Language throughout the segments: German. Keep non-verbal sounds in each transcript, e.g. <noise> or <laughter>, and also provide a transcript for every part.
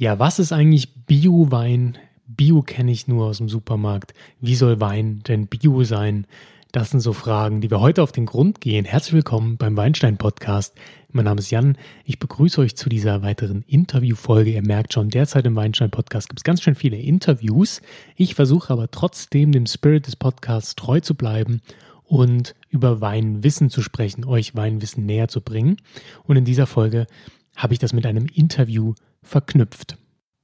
Ja, was ist eigentlich Bio-Wein? Bio kenne ich nur aus dem Supermarkt. Wie soll Wein denn Bio sein? Das sind so Fragen, die wir heute auf den Grund gehen. Herzlich willkommen beim Weinstein Podcast. Mein Name ist Jan. Ich begrüße euch zu dieser weiteren Interviewfolge. Ihr merkt schon, derzeit im Weinstein Podcast gibt es ganz schön viele Interviews. Ich versuche aber trotzdem dem Spirit des Podcasts treu zu bleiben und über Weinwissen zu sprechen, euch Weinwissen näher zu bringen. Und in dieser Folge habe ich das mit einem Interview verknüpft.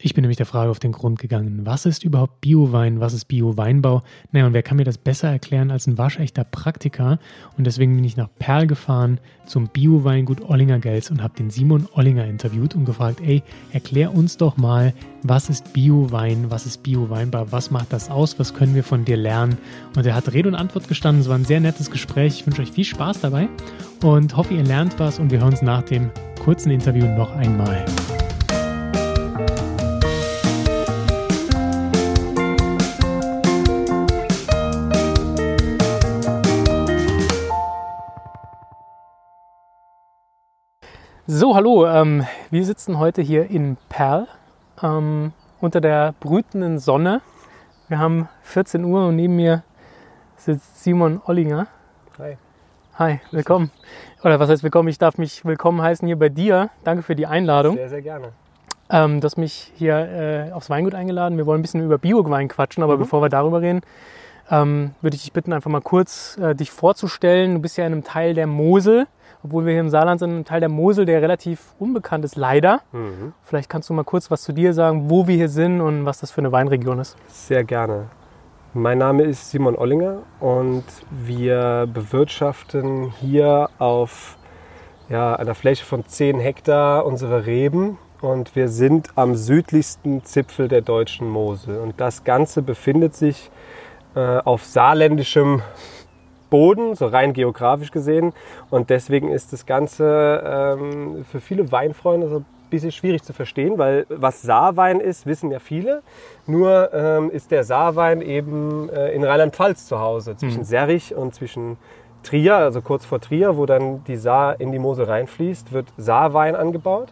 Ich bin nämlich der Frage auf den Grund gegangen, was ist überhaupt Bio-Wein, was ist Bio-Weinbau? Naja, und wer kann mir das besser erklären als ein waschechter Praktiker? Und deswegen bin ich nach Perl gefahren zum Bio-Weingut Ollinger Gels und habe den Simon Ollinger interviewt und gefragt, ey, erklär uns doch mal, was ist Bio-Wein, was ist Bio-Weinbau, was macht das aus, was können wir von dir lernen? Und er hat Rede und Antwort gestanden, es war ein sehr nettes Gespräch. Ich wünsche euch viel Spaß dabei und hoffe, ihr lernt was und wir hören uns nach dem kurzen Interview noch einmal. So, hallo. Ähm, wir sitzen heute hier in Perl ähm, unter der brütenden Sonne. Wir haben 14 Uhr und neben mir sitzt Simon Ollinger. Hi. Hi, willkommen. Oder was heißt willkommen? Ich darf mich willkommen heißen hier bei dir. Danke für die Einladung. Sehr, sehr gerne. Ähm, du hast mich hier äh, aufs Weingut eingeladen. Wir wollen ein bisschen über Bio-Wein quatschen, aber mhm. bevor wir darüber reden, ähm, würde ich dich bitten, einfach mal kurz äh, dich vorzustellen. Du bist ja in einem Teil der Mosel obwohl wir hier im Saarland sind, ein Teil der Mosel, der relativ unbekannt ist, leider. Mhm. Vielleicht kannst du mal kurz was zu dir sagen, wo wir hier sind und was das für eine Weinregion ist. Sehr gerne. Mein Name ist Simon Ollinger und wir bewirtschaften hier auf ja, einer Fläche von 10 Hektar unsere Reben und wir sind am südlichsten Zipfel der deutschen Mosel. Und das Ganze befindet sich äh, auf saarländischem Boden, so rein geografisch gesehen. Und deswegen ist das Ganze ähm, für viele Weinfreunde so ein bisschen schwierig zu verstehen, weil was Saarwein ist, wissen ja viele. Nur ähm, ist der Saarwein eben äh, in Rheinland-Pfalz zu Hause, zwischen mhm. Serrich und zwischen Trier, also kurz vor Trier, wo dann die Saar in die Mosel reinfließt, wird Saarwein angebaut.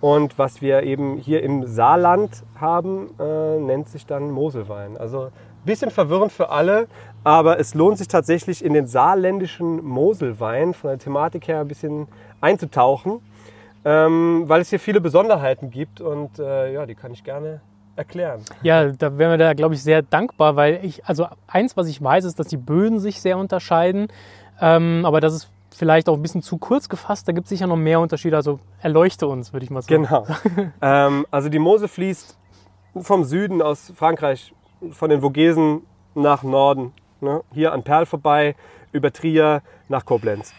Und was wir eben hier im Saarland haben, äh, nennt sich dann Moselwein. Also bisschen verwirrend für alle, aber es lohnt sich tatsächlich in den saarländischen Moselwein von der Thematik her ein bisschen einzutauchen, ähm, weil es hier viele Besonderheiten gibt und äh, ja, die kann ich gerne erklären. Ja, da wären wir da, glaube ich, sehr dankbar, weil ich, also eins, was ich weiß, ist, dass die Böden sich sehr unterscheiden, ähm, aber das ist vielleicht auch ein bisschen zu kurz gefasst, da gibt es sicher noch mehr Unterschiede, also erleuchte uns, würde ich mal sagen. Genau. <laughs> ähm, also die Mosel fließt vom Süden aus Frankreich von den Vogesen nach Norden. Ne? Hier an Perl vorbei, über Trier nach Koblenz.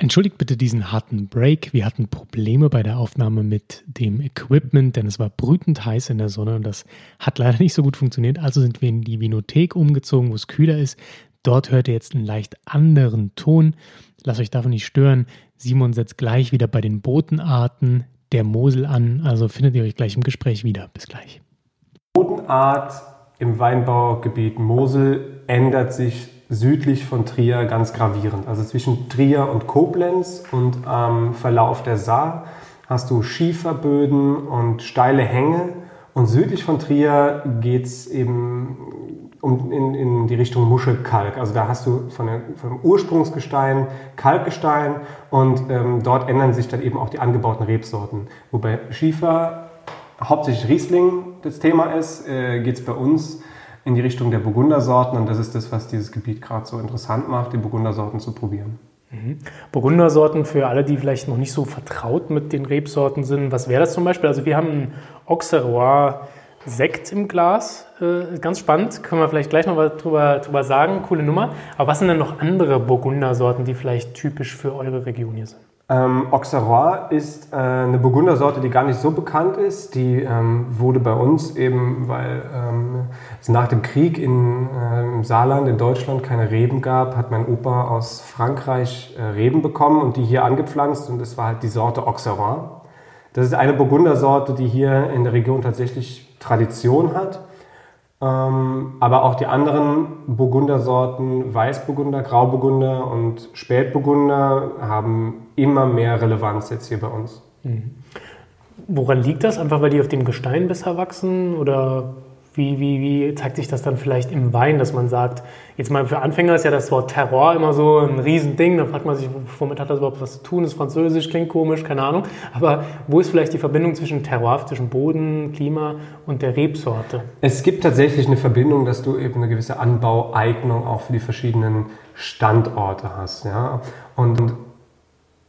Entschuldigt bitte diesen harten Break. Wir hatten Probleme bei der Aufnahme mit dem Equipment, denn es war brütend heiß in der Sonne und das hat leider nicht so gut funktioniert. Also sind wir in die Vinothek umgezogen, wo es kühler ist. Dort hört ihr jetzt einen leicht anderen Ton. Lasst euch davon nicht stören. Simon setzt gleich wieder bei den Botenarten der Mosel an. Also findet ihr euch gleich im Gespräch wieder. Bis gleich. Bodenart im Weinbaugebiet Mosel ändert sich südlich von Trier ganz gravierend. Also zwischen Trier und Koblenz und am Verlauf der Saar hast du Schieferböden und steile Hänge. Und südlich von Trier geht es eben um, in, in die Richtung Muschelkalk. Also da hast du von der, vom Ursprungsgestein Kalkgestein und ähm, dort ändern sich dann eben auch die angebauten Rebsorten. Wobei Schiefer hauptsächlich Riesling das Thema ist, äh, geht es bei uns in die Richtung der Burgundersorten und das ist das, was dieses Gebiet gerade so interessant macht, die Burgundersorten zu probieren. Mhm. Burgundersorten für alle, die vielleicht noch nicht so vertraut mit den Rebsorten sind. Was wäre das zum Beispiel? Also wir haben ein Auxerrois Sekt im Glas. Äh, ganz spannend, können wir vielleicht gleich noch was drüber, drüber sagen. Coole Nummer. Aber was sind denn noch andere Burgundersorten, die vielleicht typisch für eure Region hier sind? Ähm, Auxerrois ist äh, eine Burgundersorte, die gar nicht so bekannt ist. Die ähm, wurde bei uns eben, weil ähm, es nach dem Krieg in, äh, im Saarland in Deutschland keine Reben gab, hat mein Opa aus Frankreich äh, Reben bekommen und die hier angepflanzt und es war halt die Sorte Auxerrois. Das ist eine Burgundersorte, die hier in der Region tatsächlich Tradition hat. Ähm, aber auch die anderen Burgundersorten, Weißburgunder, Grauburgunder und Spätburgunder, haben immer mehr Relevanz jetzt hier bei uns. Mhm. Woran liegt das? Einfach weil die auf dem Gestein besser wachsen oder wie, wie, wie zeigt sich das dann vielleicht im Wein, dass man sagt, jetzt mal für Anfänger ist ja das Wort Terror immer so ein Riesending, da fragt man sich, womit hat das überhaupt was zu tun, ist französisch, klingt komisch, keine Ahnung, aber wo ist vielleicht die Verbindung zwischen Terroir, zwischen Boden, Klima und der Rebsorte? Es gibt tatsächlich eine Verbindung, dass du eben eine gewisse Anbaueignung auch für die verschiedenen Standorte hast, ja, und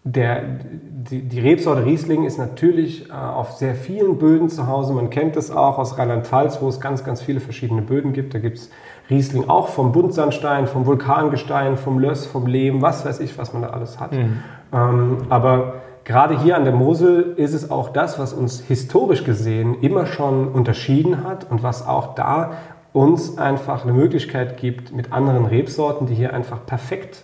der, die, die, Rebsorte Riesling ist natürlich äh, auf sehr vielen Böden zu Hause. Man kennt es auch aus Rheinland-Pfalz, wo es ganz, ganz viele verschiedene Böden gibt. Da gibt es Riesling auch vom Buntsandstein, vom Vulkangestein, vom Löss, vom Lehm, was weiß ich, was man da alles hat. Mhm. Ähm, aber gerade hier an der Mosel ist es auch das, was uns historisch gesehen immer schon unterschieden hat und was auch da uns einfach eine Möglichkeit gibt, mit anderen Rebsorten, die hier einfach perfekt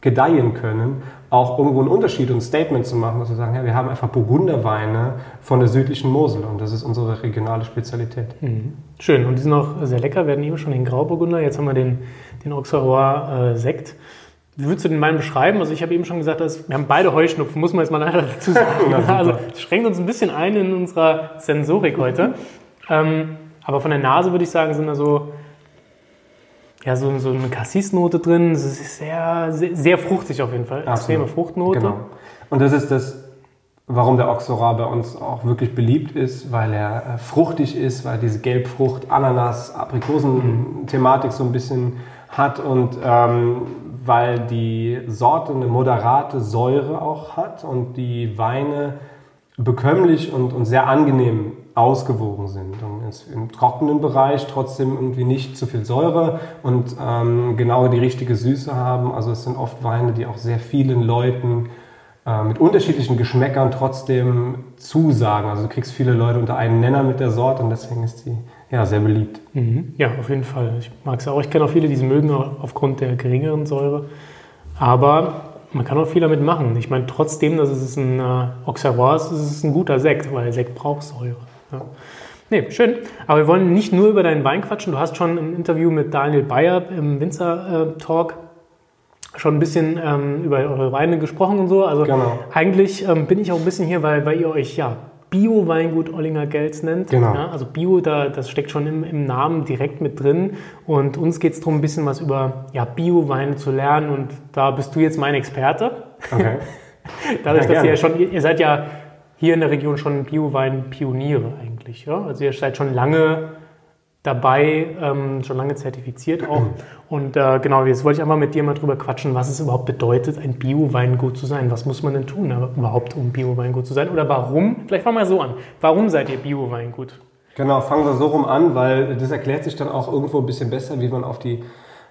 gedeihen können, auch irgendwo einen Unterschied und ein Statement zu machen, dass wir sagen, ja, wir haben einfach Burgunderweine von der südlichen Mosel und das ist unsere regionale Spezialität. Mhm. Schön und die sind auch sehr lecker. Wir hatten eben schon den Grauburgunder, jetzt haben wir den, den Auxerrois äh, Sekt. Wie würdest du den Wein beschreiben? Also ich habe eben schon gesagt, dass wir haben beide Heuschnupfen, muss man jetzt mal leider dazu sagen. <laughs> also es schränkt uns ein bisschen ein in unserer Sensorik heute. <laughs> Ähm, aber von der Nase würde ich sagen, sind da so ja, so, so eine Cassis-Note drin. Es ist sehr, sehr, sehr, fruchtig auf jeden Fall. Absolut. Extreme Fruchtnote. Genau. Und das ist das, warum der Oxora bei uns auch wirklich beliebt ist, weil er äh, fruchtig ist, weil diese Gelbfrucht, Ananas, Aprikosen-Thematik so ein bisschen hat und ähm, weil die Sorte eine moderate Säure auch hat und die Weine bekömmlich und, und sehr angenehm ausgewogen sind. Im trockenen Bereich trotzdem irgendwie nicht zu viel Säure und ähm, genau die richtige Süße haben. Also es sind oft Weine, die auch sehr vielen Leuten äh, mit unterschiedlichen Geschmäckern trotzdem zusagen. Also du kriegst viele Leute unter einen Nenner mit der Sorte und deswegen ist die ja, sehr beliebt. Mhm. Ja, auf jeden Fall. Ich mag es auch. Ich kenne auch viele, die sie mögen aufgrund der geringeren Säure. Aber man kann auch viel damit machen. Ich meine, trotzdem, dass es ein äh, Auxerrois ist, ist es ein guter Sekt, weil Sekt braucht Säure. Ja. Nee, schön. Aber wir wollen nicht nur über deinen Wein quatschen. Du hast schon im Interview mit Daniel Bayer im Winzer-Talk schon ein bisschen ähm, über eure Weine gesprochen und so. Also genau. eigentlich ähm, bin ich auch ein bisschen hier, weil, weil ihr euch ja Bio-Weingut Ollinger Gels nennt. Genau. Ja, also Bio, da, das steckt schon im, im Namen direkt mit drin. Und uns geht es darum, ein bisschen was über ja, Bio-Weine zu lernen. Und da bist du jetzt mein Experte. Okay. <laughs> Dadurch, ja, dass ihr ja schon, ihr seid ja hier in der Region schon Bio-Wein-Pioniere eigentlich. Ja? Also ihr seid schon lange dabei, ähm, schon lange zertifiziert auch. <clears throat> Und äh, genau, jetzt wollte ich einfach mit dir mal drüber quatschen, was es überhaupt bedeutet, ein Bio-Weingut zu sein. Was muss man denn tun überhaupt, um Bio-Weingut zu sein? Oder warum? Vielleicht fangen wir mal so an. Warum seid ihr Bio-Weingut? Genau, fangen wir so rum an, weil das erklärt sich dann auch irgendwo ein bisschen besser, wie man auf die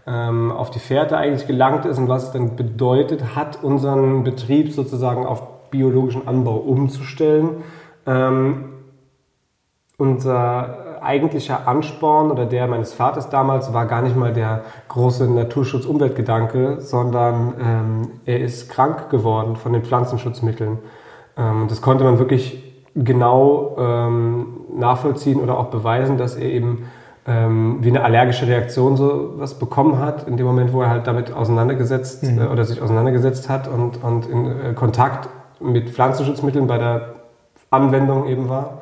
ähm, auf die Fährte eigentlich gelangt ist und was es dann bedeutet hat, unseren Betrieb sozusagen auf biologischen Anbau umzustellen. Ähm, unser eigentlicher Ansporn oder der meines Vaters damals war gar nicht mal der große Naturschutz-Umweltgedanke, sondern ähm, er ist krank geworden von den Pflanzenschutzmitteln. Ähm, das konnte man wirklich genau ähm, nachvollziehen oder auch beweisen, dass er eben ähm, wie eine allergische Reaktion so was bekommen hat, in dem Moment, wo er halt damit auseinandergesetzt mhm. äh, oder sich auseinandergesetzt hat und, und in äh, Kontakt mit Pflanzenschutzmitteln bei der Anwendung eben war.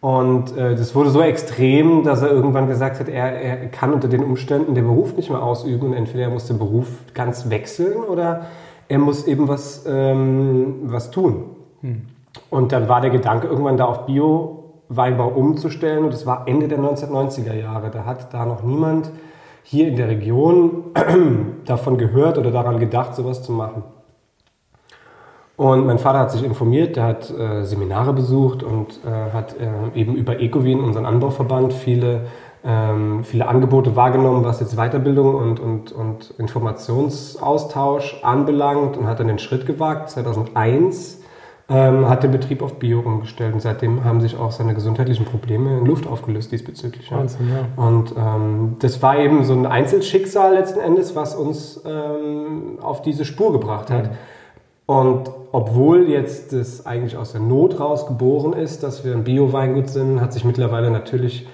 Und äh, das wurde so extrem, dass er irgendwann gesagt hat, er, er kann unter den Umständen den Beruf nicht mehr ausüben und entweder er muss den Beruf ganz wechseln oder er muss eben was, ähm, was tun. Hm. Und dann war der Gedanke irgendwann da auf Bio-Weinbau umzustellen und das war Ende der 1990er Jahre. Da hat da noch niemand hier in der Region <clears throat> davon gehört oder daran gedacht, sowas zu machen. Und mein Vater hat sich informiert, der hat äh, Seminare besucht und äh, hat äh, eben über Ecowin, unseren Anbauverband, viele, ähm, viele Angebote wahrgenommen, was jetzt Weiterbildung und, und, und Informationsaustausch anbelangt und hat dann den Schritt gewagt. 2001 ähm, hat der Betrieb auf Bio umgestellt und seitdem haben sich auch seine gesundheitlichen Probleme in Luft aufgelöst diesbezüglich. Ja. Wahnsinn, ja. Und ähm, das war eben so ein Einzelschicksal letzten Endes, was uns ähm, auf diese Spur gebracht hat. Mhm. Und obwohl jetzt das eigentlich aus der Not raus geboren ist, dass wir ein Bio-Weingut sind, hat sich mittlerweile natürlich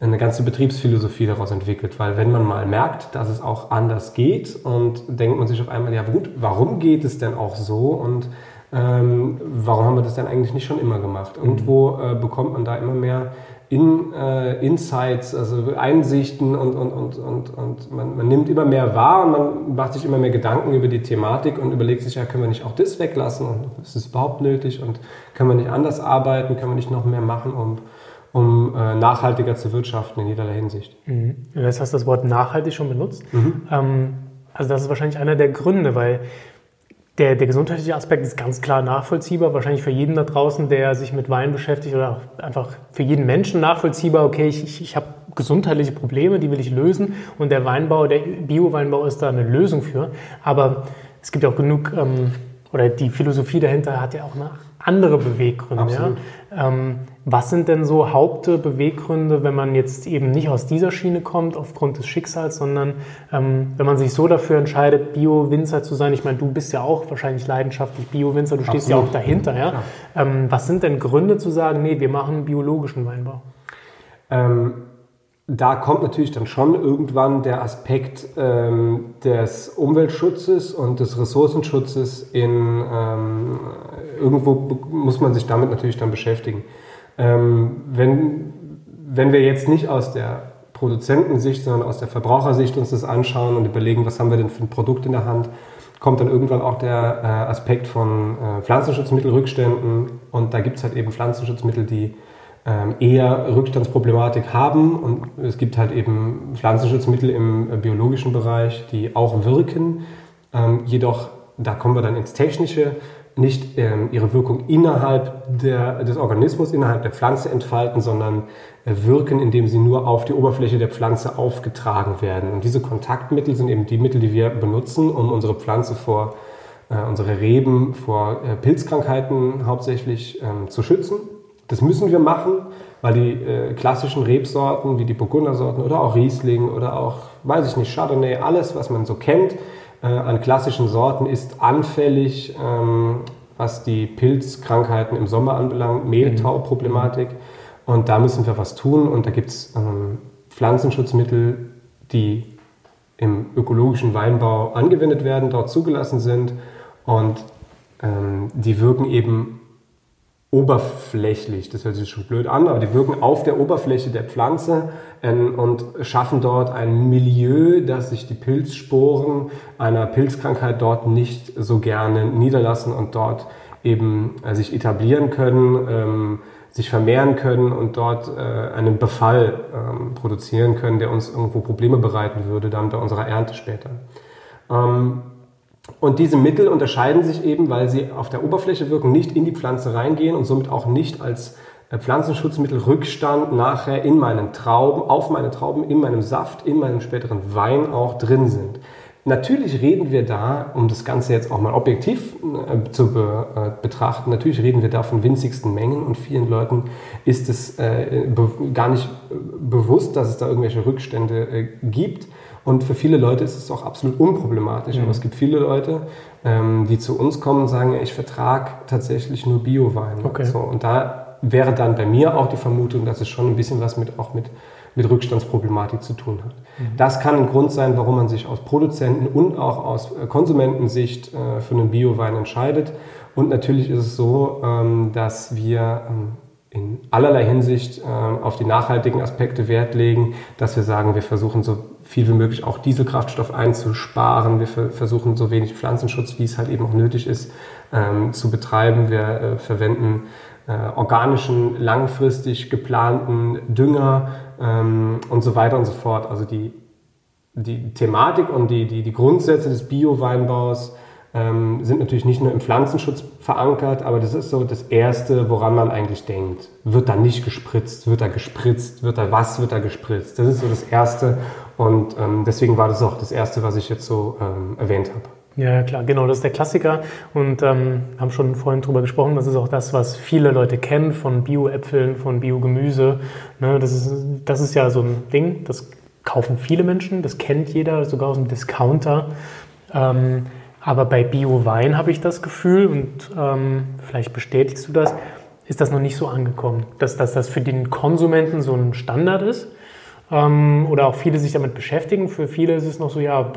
eine ganze Betriebsphilosophie daraus entwickelt, weil wenn man mal merkt, dass es auch anders geht und denkt man sich auf einmal, ja gut, warum geht es denn auch so? Und ähm, warum haben wir das denn eigentlich nicht schon immer gemacht? Irgendwo äh, bekommt man da immer mehr in, äh, Insights, also Einsichten und, und, und, und, und man, man, nimmt immer mehr wahr und man macht sich immer mehr Gedanken über die Thematik und überlegt sich, ja, können wir nicht auch das weglassen und ist es überhaupt nötig und können wir nicht anders arbeiten, können wir nicht noch mehr machen, um, um äh, nachhaltiger zu wirtschaften in jederlei Hinsicht. Mhm. Das heißt, das Wort nachhaltig schon benutzt. Mhm. Ähm, also das ist wahrscheinlich einer der Gründe, weil der, der, gesundheitliche Aspekt ist ganz klar nachvollziehbar, wahrscheinlich für jeden da draußen, der sich mit Wein beschäftigt oder auch einfach für jeden Menschen nachvollziehbar. Okay, ich, ich, ich habe gesundheitliche Probleme, die will ich lösen und der Weinbau, der Bio-Weinbau ist da eine Lösung für. Aber es gibt auch genug, ähm, oder die Philosophie dahinter hat ja auch eine andere Beweggründe. Ja? Ähm, was sind denn so Hauptbeweggründe, wenn man jetzt eben nicht aus dieser Schiene kommt, aufgrund des Schicksals, sondern ähm, wenn man sich so dafür entscheidet, Bio-Winzer zu sein? Ich meine, du bist ja auch wahrscheinlich leidenschaftlich Bio-Winzer, du stehst Absolut. ja auch dahinter. Ja? Ähm, was sind denn Gründe zu sagen, nee, wir machen biologischen Weinbau? Ähm, da kommt natürlich dann schon irgendwann der Aspekt ähm, des Umweltschutzes und des Ressourcenschutzes in ähm, irgendwo muss man sich damit natürlich dann beschäftigen. Ähm, wenn, wenn wir jetzt nicht aus der Produzentensicht, sondern aus der Verbrauchersicht uns das anschauen und überlegen, was haben wir denn für ein Produkt in der Hand, kommt dann irgendwann auch der äh, Aspekt von äh, Pflanzenschutzmittelrückständen. Und da gibt es halt eben Pflanzenschutzmittel, die ähm, eher Rückstandsproblematik haben. Und es gibt halt eben Pflanzenschutzmittel im äh, biologischen Bereich, die auch wirken. Ähm, jedoch, da kommen wir dann ins Technische nicht ähm, ihre Wirkung innerhalb der, des Organismus, innerhalb der Pflanze entfalten, sondern äh, wirken, indem sie nur auf die Oberfläche der Pflanze aufgetragen werden. Und diese Kontaktmittel sind eben die Mittel, die wir benutzen, um unsere Pflanze vor, äh, unsere Reben vor äh, Pilzkrankheiten hauptsächlich ähm, zu schützen. Das müssen wir machen, weil die äh, klassischen Rebsorten wie die Burgundersorten oder auch Riesling oder auch, weiß ich nicht, Chardonnay, alles, was man so kennt, äh, an klassischen Sorten ist anfällig, ähm, was die Pilzkrankheiten im Sommer anbelangt, Mehltau-Problematik. Und da müssen wir was tun. Und da gibt es ähm, Pflanzenschutzmittel, die im ökologischen Weinbau angewendet werden, dort zugelassen sind. Und ähm, die wirken eben oberflächlich, das hört sich schon blöd an, aber die wirken auf der Oberfläche der Pflanze ähm, und schaffen dort ein Milieu, dass sich die Pilzsporen einer Pilzkrankheit dort nicht so gerne niederlassen und dort eben äh, sich etablieren können, ähm, sich vermehren können und dort äh, einen Befall ähm, produzieren können, der uns irgendwo Probleme bereiten würde dann bei unserer Ernte später. Und diese Mittel unterscheiden sich eben, weil sie auf der Oberfläche wirken, nicht in die Pflanze reingehen und somit auch nicht als äh, Pflanzenschutzmittelrückstand nachher in meinen Trauben, auf meine Trauben, in meinem Saft, in meinem späteren Wein auch drin sind. Natürlich reden wir da, um das Ganze jetzt auch mal objektiv äh, zu be, äh, betrachten, natürlich reden wir da von winzigsten Mengen und vielen Leuten ist es äh, gar nicht äh, bewusst, dass es da irgendwelche Rückstände äh, gibt. Und für viele Leute ist es auch absolut unproblematisch. Mhm. Aber es gibt viele Leute, ähm, die zu uns kommen und sagen, ich vertrage tatsächlich nur Biowein. Okay. So, und da wäre dann bei mir auch die Vermutung, dass es schon ein bisschen was mit, auch mit, mit Rückstandsproblematik zu tun hat. Mhm. Das kann ein Grund sein, warum man sich aus Produzenten und auch aus äh, Konsumentensicht äh, für einen Biowein entscheidet. Und natürlich ist es so, ähm, dass wir ähm, in allerlei Hinsicht äh, auf die nachhaltigen Aspekte Wert legen, dass wir sagen, wir versuchen so viel wie möglich auch Dieselkraftstoff einzusparen. Wir versuchen so wenig Pflanzenschutz, wie es halt eben auch nötig ist, ähm, zu betreiben. Wir äh, verwenden äh, organischen, langfristig geplanten Dünger ähm, und so weiter und so fort. Also die, die Thematik und die, die, die Grundsätze des Bio-Weinbaus ähm, sind natürlich nicht nur im Pflanzenschutz verankert, aber das ist so das Erste, woran man eigentlich denkt. Wird da nicht gespritzt? Wird da gespritzt? Wird da was? Wird da gespritzt? Das ist so das Erste und ähm, deswegen war das auch das Erste, was ich jetzt so ähm, erwähnt habe. Ja, klar, genau, das ist der Klassiker und ähm, haben schon vorhin drüber gesprochen, das ist auch das, was viele Leute kennen von Bio-Äpfeln, von Bio-Gemüse. Ne, das, ist, das ist ja so ein Ding, das kaufen viele Menschen, das kennt jeder, sogar aus dem Discounter. Ähm, aber bei Bio-Wein habe ich das Gefühl, und ähm, vielleicht bestätigst du das, ist das noch nicht so angekommen, dass, dass das für den Konsumenten so ein Standard ist. Ähm, oder auch viele sich damit beschäftigen. Für viele ist es noch so, ja,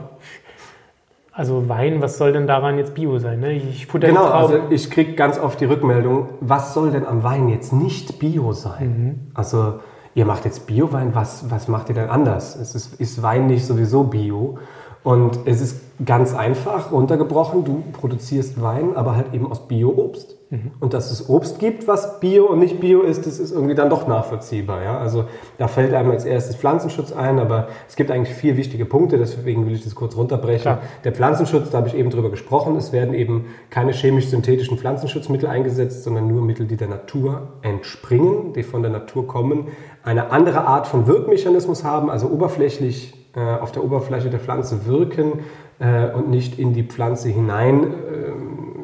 also Wein, was soll denn daran jetzt Bio sein? Ne? Ich genau, also ich kriege ganz oft die Rückmeldung, was soll denn am Wein jetzt nicht Bio sein? Mhm. Also ihr macht jetzt Bio-Wein, was, was macht ihr denn anders? Es ist, ist Wein nicht sowieso Bio? Und es ist ganz einfach runtergebrochen, du produzierst Wein, aber halt eben aus Bio-Obst. Mhm. Und dass es Obst gibt, was Bio und nicht Bio ist, das ist irgendwie dann doch nachvollziehbar. Ja? Also da fällt einem als erstes Pflanzenschutz ein, aber es gibt eigentlich vier wichtige Punkte, deswegen will ich das kurz runterbrechen. Klar. Der Pflanzenschutz, da habe ich eben drüber gesprochen, es werden eben keine chemisch-synthetischen Pflanzenschutzmittel eingesetzt, sondern nur Mittel, die der Natur entspringen, die von der Natur kommen, eine andere Art von Wirkmechanismus haben, also oberflächlich äh, auf der Oberfläche der Pflanze wirken äh, und nicht in die Pflanze hinein äh,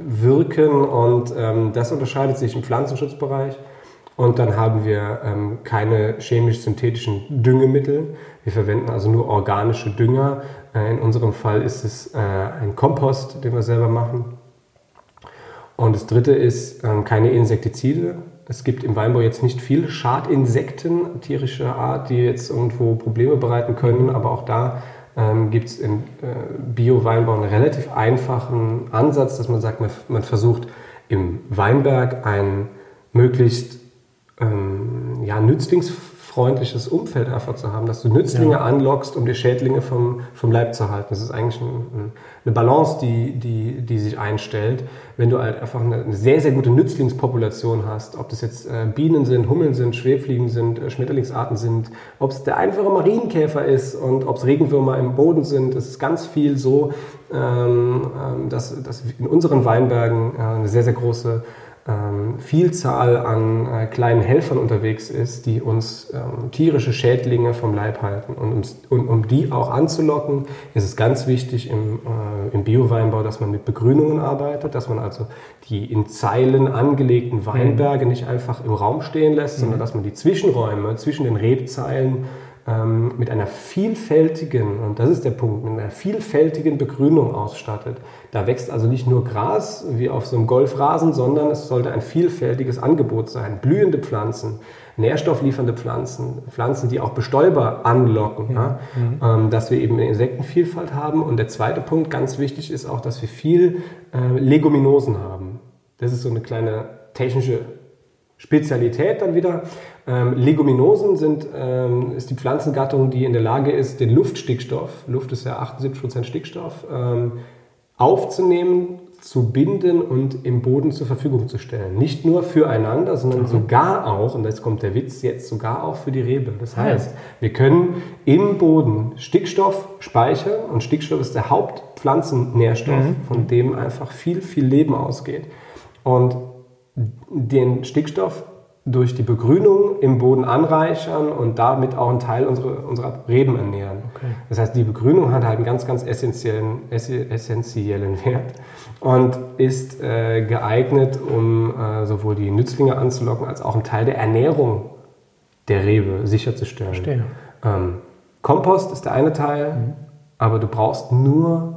wirken. Und ähm, das unterscheidet sich im Pflanzenschutzbereich. Und dann haben wir ähm, keine chemisch-synthetischen Düngemittel. Wir verwenden also nur organische Dünger. Äh, in unserem Fall ist es äh, ein Kompost, den wir selber machen. Und das dritte ist ähm, keine Insektizide. Es gibt im Weinbau jetzt nicht viele Schadinsekten tierischer Art, die jetzt irgendwo Probleme bereiten können, aber auch da ähm, gibt es im äh, Bio-Weinbau einen relativ einfachen Ansatz, dass man sagt, man, man versucht im Weinberg ein möglichst ähm, ja, nützlings freundliches Umfeld einfach zu haben, dass du Nützlinge ja. anlockst, um die Schädlinge vom, vom Leib zu halten. Das ist eigentlich ein, eine Balance, die, die, die sich einstellt. Wenn du halt einfach eine, eine sehr, sehr gute Nützlingspopulation hast, ob das jetzt äh, Bienen sind, Hummeln sind, Schwebfliegen sind, äh, Schmetterlingsarten sind, ob es der einfache Marienkäfer ist und ob es Regenwürmer im Boden sind, es ist ganz viel so, ähm, ähm dass, dass in unseren Weinbergen äh, eine sehr, sehr große ähm, Vielzahl an äh, kleinen Helfern unterwegs ist, die uns ähm, tierische Schädlinge vom Leib halten. Und, uns, und, um die auch anzulocken, ist es ganz wichtig im, äh, im Bio-Weinbau, dass man mit Begrünungen arbeitet, dass man also die in Zeilen angelegten Weinberge mhm. nicht einfach im Raum stehen lässt, mhm. sondern dass man die Zwischenräume zwischen den Rebzeilen ähm, mit einer vielfältigen, und das ist der Punkt, mit einer vielfältigen Begrünung ausstattet. Da wächst also nicht nur Gras wie auf so einem Golfrasen, sondern es sollte ein vielfältiges Angebot sein. Blühende Pflanzen, nährstoffliefernde Pflanzen, Pflanzen, die auch Bestäuber anlocken, ja, mhm. ähm, dass wir eben eine Insektenvielfalt haben. Und der zweite Punkt, ganz wichtig, ist auch, dass wir viel äh, Leguminosen haben. Das ist so eine kleine technische Spezialität dann wieder. Ähm, Leguminosen sind, ähm, ist die Pflanzengattung, die in der Lage ist, den Luftstickstoff, Luft ist ja 78% Stickstoff, ähm, aufzunehmen, zu binden und im Boden zur Verfügung zu stellen. Nicht nur füreinander, sondern mhm. sogar auch, und jetzt kommt der Witz, jetzt sogar auch für die Rebe. Das heißt, wir können im Boden Stickstoff speichern und Stickstoff ist der Hauptpflanzennährstoff, mhm. von dem einfach viel, viel Leben ausgeht. Und den Stickstoff durch die Begrünung im Boden anreichern und damit auch einen Teil unserer, unserer Reben ernähren. Okay. Das heißt, die Begrünung hat halt einen ganz, ganz essentiellen, essentiellen Wert und ist äh, geeignet, um äh, sowohl die Nützlinge anzulocken, als auch einen Teil der Ernährung der Rebe sicherzustellen. Verstehe. Ähm, Kompost ist der eine Teil, mhm. aber du brauchst nur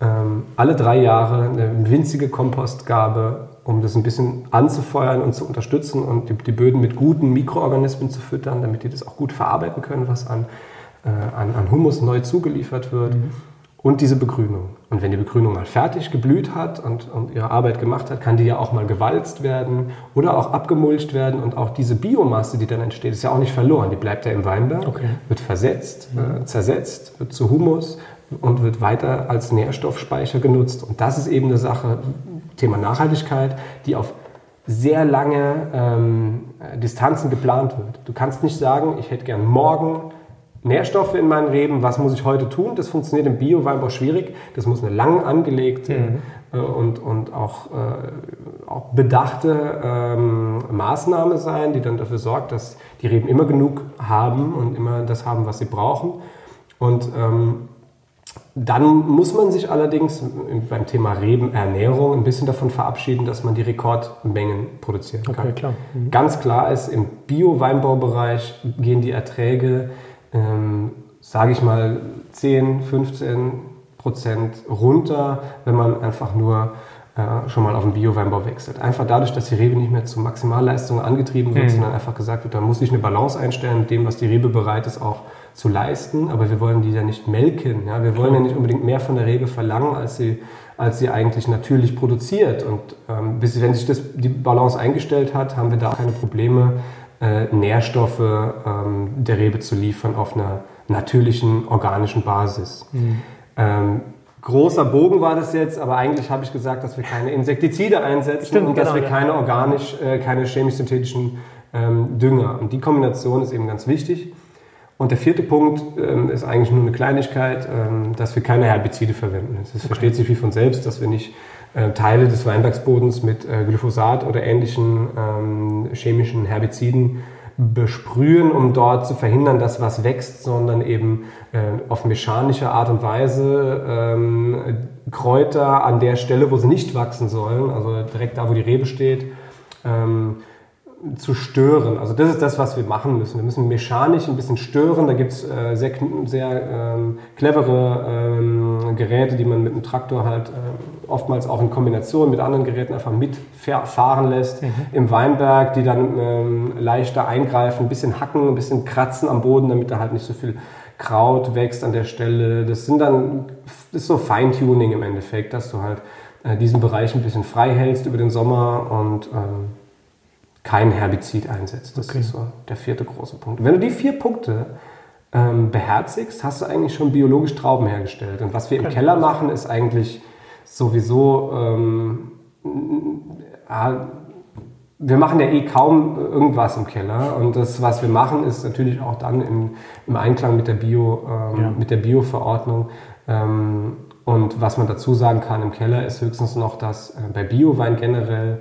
ähm, alle drei Jahre eine winzige Kompostgabe um das ein bisschen anzufeuern und zu unterstützen und die, die, Böden mit guten Mikroorganismen zu füttern, damit die das auch gut verarbeiten können, was an, äh, an, an, Humus neu zugeliefert wird. Mhm. Und diese Begrünung. Und wenn die Begrünung mal fertig geblüht hat und, und, ihre Arbeit gemacht hat, kann die ja auch mal gewalzt werden oder auch abgemulcht werden. Und auch diese Biomasse, die dann entsteht, ist ja auch nicht verloren. Die bleibt ja im Weinberg, okay. wird versetzt, mhm. äh, zersetzt, wird zu Humus und wird weiter als Nährstoffspeicher genutzt. Und das ist eben eine Sache, Thema Nachhaltigkeit, die auf sehr lange ähm, Distanzen geplant wird. Du kannst nicht sagen, ich hätte gern morgen Nährstoffe in meinen Reben, was muss ich heute tun? Das funktioniert im Bio-Weinbau schwierig. Das muss eine lang angelegte mhm. äh, und, und auch, äh, auch bedachte ähm, Maßnahme sein, die dann dafür sorgt, dass die Reben immer genug haben und immer das haben, was sie brauchen. Und ähm, dann muss man sich allerdings beim Thema Rebenernährung ein bisschen davon verabschieden, dass man die Rekordmengen produzieren kann. Okay, klar. Mhm. Ganz klar ist, im Bio-Weinbaubereich gehen die Erträge, ähm, sage ich mal, 10, 15 Prozent runter, wenn man einfach nur äh, schon mal auf den Bio-Weinbau wechselt. Einfach dadurch, dass die Rebe nicht mehr zu Maximalleistungen angetrieben wird, mhm. sondern einfach gesagt wird, da muss ich eine Balance einstellen mit dem, was die Rebe bereit ist, auch zu leisten. Aber wir wollen die ja nicht melken. Ja? Wir wollen ja nicht unbedingt mehr von der Rebe verlangen, als sie, als sie eigentlich natürlich produziert. Und ähm, bis, wenn sich das, die Balance eingestellt hat, haben wir da keine Probleme, äh, Nährstoffe ähm, der Rebe zu liefern auf einer natürlichen, organischen Basis. Mhm. Ähm, großer Bogen war das jetzt, aber eigentlich habe ich gesagt, dass wir keine Insektizide einsetzen Stimmt, und dass genau, wir keine organisch, äh, keine chemisch-synthetischen ähm, Dünger. Und die Kombination ist eben ganz wichtig. Und der vierte Punkt ähm, ist eigentlich nur eine Kleinigkeit, ähm, dass wir keine Herbizide verwenden. Es okay. versteht sich wie von selbst, dass wir nicht äh, Teile des Weinbergsbodens mit äh, Glyphosat oder ähnlichen ähm, chemischen Herbiziden besprühen, um dort zu verhindern, dass was wächst, sondern eben äh, auf mechanische Art und Weise ähm, Kräuter an der Stelle, wo sie nicht wachsen sollen, also direkt da, wo die Rebe steht, ähm, zu stören. Also das ist das, was wir machen müssen. Wir müssen mechanisch ein bisschen stören. Da gibt es äh, sehr, sehr ähm, clevere ähm, Geräte, die man mit dem Traktor halt äh, oftmals auch in Kombination mit anderen Geräten einfach mitfahren lässt mhm. im Weinberg, die dann ähm, leichter eingreifen, ein bisschen hacken, ein bisschen kratzen am Boden, damit da halt nicht so viel Kraut wächst an der Stelle. Das sind dann, das ist so Feintuning im Endeffekt, dass du halt äh, diesen Bereich ein bisschen frei hältst über den Sommer und ähm, kein Herbizid einsetzt. Das okay. ist so der vierte große Punkt. Wenn du die vier Punkte ähm, beherzigst, hast du eigentlich schon biologisch Trauben hergestellt. Und was wir im okay. Keller machen, ist eigentlich sowieso, ähm, äh, wir machen ja eh kaum irgendwas im Keller. Und das, was wir machen, ist natürlich auch dann im, im Einklang mit der Bio, ähm, ja. mit der Bio-Verordnung. Ähm, und was man dazu sagen kann im Keller ist höchstens noch, dass äh, bei Biowein generell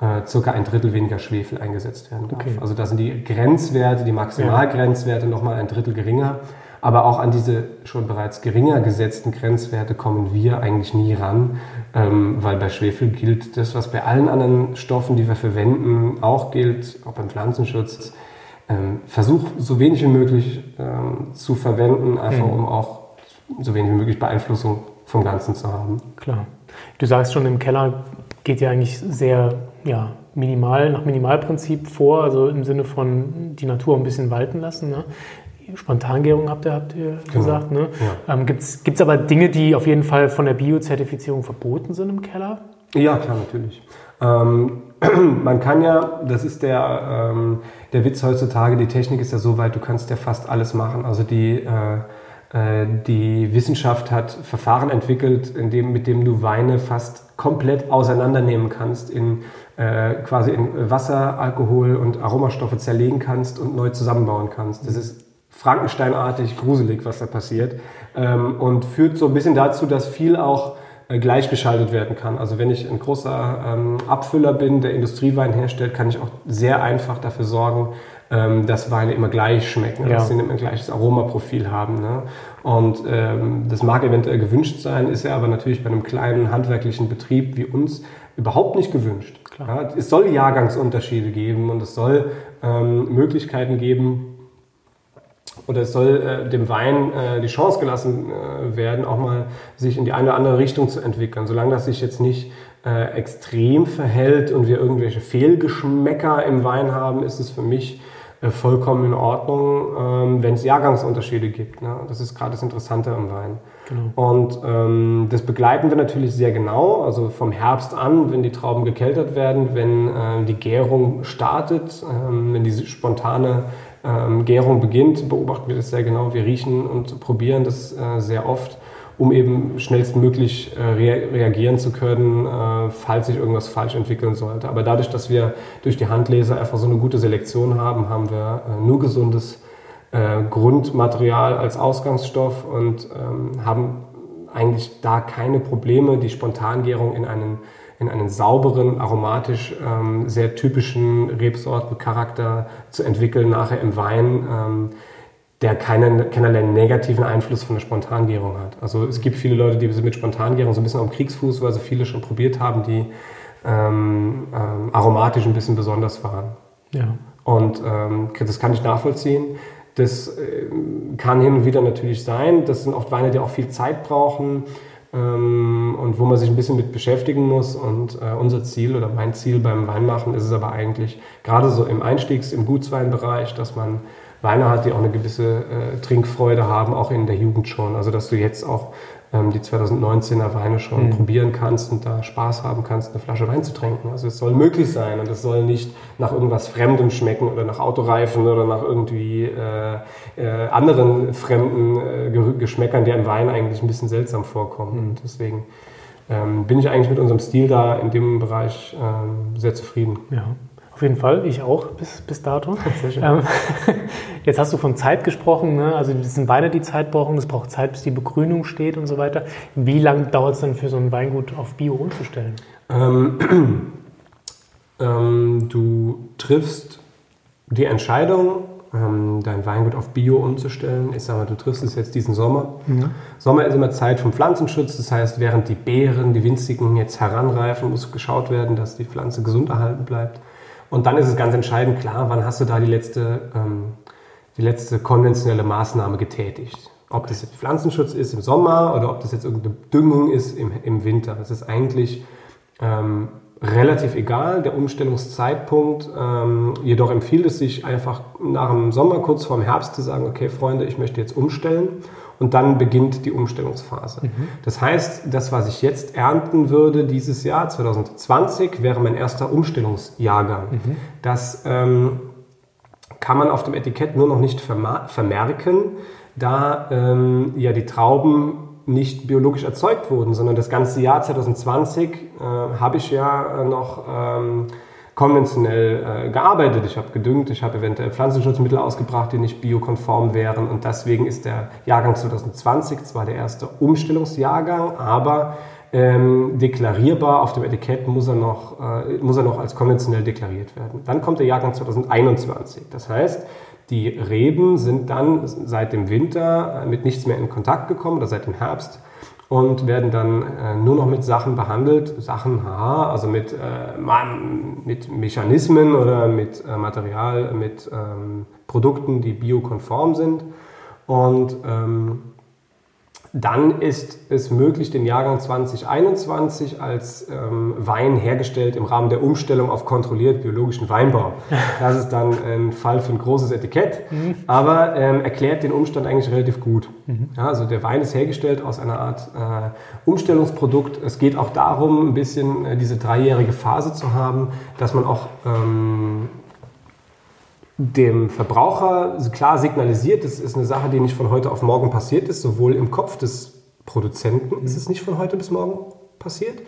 äh, circa ein Drittel weniger Schwefel eingesetzt werden darf. Okay. Also da sind die Grenzwerte, die Maximalgrenzwerte ja. nochmal ein Drittel geringer. Aber auch an diese schon bereits geringer gesetzten Grenzwerte kommen wir eigentlich nie ran, ähm, weil bei Schwefel gilt das, was bei allen anderen Stoffen, die wir verwenden, auch gilt, auch beim Pflanzenschutz. Ähm, versuch so wenig wie möglich ähm, zu verwenden, einfach mhm. um auch so wenig wie möglich Beeinflussung vom Ganzen zu haben. Klar. Du sagst schon, im Keller geht ja eigentlich sehr ja, minimal, nach Minimalprinzip vor, also im Sinne von die Natur ein bisschen walten lassen. Ne? Spontangärung habt ihr, habt ihr genau. gesagt. Ne? Ja. Ähm, Gibt es aber Dinge, die auf jeden Fall von der Biozertifizierung verboten sind im Keller? Ja, klar, natürlich. Ähm, <clears throat> man kann ja, das ist der, ähm, der Witz heutzutage, die Technik ist ja so weit, du kannst ja fast alles machen. Also die, äh, äh, die Wissenschaft hat Verfahren entwickelt, in dem, mit dem du Weine fast komplett auseinandernehmen kannst, in quasi in Wasser, Alkohol und Aromastoffe zerlegen kannst und neu zusammenbauen kannst. Das ist Frankensteinartig gruselig, was da passiert ähm, und führt so ein bisschen dazu, dass viel auch äh, gleichgeschaltet werden kann. Also wenn ich ein großer ähm, Abfüller bin, der Industriewein herstellt, kann ich auch sehr einfach dafür sorgen, ähm, dass Weine immer gleich schmecken, ja. dass sie immer ein gleiches Aromaprofil haben. Ne? Und ähm, das mag eventuell gewünscht sein, ist ja aber natürlich bei einem kleinen handwerklichen Betrieb wie uns überhaupt nicht gewünscht. Ja, es soll Jahrgangsunterschiede geben und es soll ähm, Möglichkeiten geben, oder es soll äh, dem Wein äh, die Chance gelassen äh, werden, auch mal sich in die eine oder andere Richtung zu entwickeln. Solange das sich jetzt nicht äh, extrem verhält und wir irgendwelche Fehlgeschmäcker im Wein haben, ist es für mich vollkommen in Ordnung, ähm, wenn es Jahrgangsunterschiede gibt. Ne? Das ist gerade das Interessante am Wein. Genau. Und ähm, das begleiten wir natürlich sehr genau, also vom Herbst an, wenn die Trauben gekeltert werden, wenn äh, die Gärung startet, ähm, wenn diese spontane ähm, Gärung beginnt, beobachten wir das sehr genau. Wir riechen und probieren das äh, sehr oft um eben schnellstmöglich äh, reagieren zu können, äh, falls sich irgendwas falsch entwickeln sollte. Aber dadurch, dass wir durch die Handleser einfach so eine gute Selektion haben, haben wir äh, nur gesundes Grundmaterial als Ausgangsstoff und ähm, haben eigentlich da keine Probleme, die Spontangärung in einen, in einen sauberen, aromatisch ähm, sehr typischen Rebsortencharakter zu entwickeln, nachher im Wein. Ähm, der keinen, keinerlei negativen Einfluss von der Spontangärung hat. Also es gibt viele Leute, die mit Spontangärung so ein bisschen am Kriegsfuß, weil sie viele schon probiert haben, die ähm, ähm, aromatisch ein bisschen besonders waren. Ja. Und ähm, das kann ich nachvollziehen. Das äh, kann hin und wieder natürlich sein. Das sind oft Weine, die auch viel Zeit brauchen. ähm, und wo man sich ein bisschen mit beschäftigen muss. Und äh, unser Ziel oder mein Ziel beim Weinmachen ist es aber eigentlich, gerade so im Einstiegs-, im Gutsweinbereich, dass man Weine hat, die auch eine gewisse äh, Trinkfreude haben, auch in der Jugend schon. Also dass du jetzt auch ähm, die 2019er Weine schon mhm. probieren kannst und da Spaß haben kannst, eine Flasche Wein zu trinken. Also es soll möglich sein und es soll nicht nach irgendwas Fremdem schmecken oder nach Autoreifen oder nach irgendwie äh, äh, anderen fremden äh, Geschmäckern, die einem Wein eigentlich ein bisschen seltsam vorkommen. Mhm. Und deswegen ähm, bin ich eigentlich mit unserem Stil da in dem Bereich ähm, sehr zufrieden. Ja. Auf jeden Fall, ich auch bis, bis dato. Ähm, <laughs> jetzt hast du von Zeit gesprochen, ne? also das sind Weine, die Zeit brauchen, es braucht Zeit, bis die Begrünung steht und so weiter. Wie lange dauert es dann für so ein Weingut auf Bio umzustellen? Ähm, <clears throat> ähm, du triffst die Entscheidung, ähm, dein Weingut auf Bio umzustellen. Ich sage mal, du triffst es jetzt diesen Sommer. Mhm. Sommer ist immer Zeit vom Pflanzenschutz, das heißt, während die Beeren, die winzigen jetzt heranreifen, muss geschaut werden, dass die Pflanze gesund erhalten bleibt. Und dann ist es ganz entscheidend klar, wann hast du da die letzte, ähm, die letzte konventionelle Maßnahme getätigt. Ob das jetzt Pflanzenschutz ist im Sommer oder ob das jetzt irgendeine Düngung ist im, im Winter. Das ist eigentlich ähm, relativ egal, der Umstellungszeitpunkt. Ähm, jedoch empfiehlt es sich einfach nach dem Sommer, kurz vor dem Herbst zu sagen, okay Freunde, ich möchte jetzt umstellen und dann beginnt die Umstellungsphase. Mhm. Das heißt, das, was ich jetzt ernten würde dieses Jahr, 2020, wäre mein erster Umstellungsjahrgang. Mhm. Das ähm, kann man auf dem Etikett nur noch nicht vermerken, da ähm, ja die Trauben nicht biologisch erzeugt wurden, sondern das ganze Jahr 2020 äh, habe ich ja noch ähm, konventionell äh, gearbeitet. Ich habe gedüngt, ich habe eventuell Pflanzenschutzmittel ausgebracht, die nicht biokonform wären. Und deswegen ist der Jahrgang 2020 zwar der erste Umstellungsjahrgang, aber ähm, deklarierbar auf dem Etikett muss er, noch, äh, muss er noch als konventionell deklariert werden. Dann kommt der Jahrgang 2021. Das heißt, die Reben sind dann seit dem Winter mit nichts mehr in Kontakt gekommen oder seit dem Herbst und werden dann äh, nur noch mit Sachen behandelt, Sachen, haha, also mit, äh, mit Mechanismen oder mit äh, Material, mit ähm, Produkten, die biokonform sind. Und ähm, dann ist es möglich, den Jahrgang 2021 als ähm, Wein hergestellt im Rahmen der Umstellung auf kontrolliert biologischen Weinbau. <laughs> Das ist dann ein Fall für ein großes Etikett, mhm. aber ähm, erklärt den Umstand eigentlich relativ gut. Mhm. Ja, also der Wein ist hergestellt aus einer Art äh, Umstellungsprodukt. Es geht auch darum, ein bisschen äh, diese dreijährige Phase zu haben, dass man auch ähm, dem Verbraucher klar signalisiert, das ist eine Sache, die nicht von heute auf morgen passiert ist, sowohl im Kopf des Produzenten mhm. ist es nicht von heute bis morgen passiert,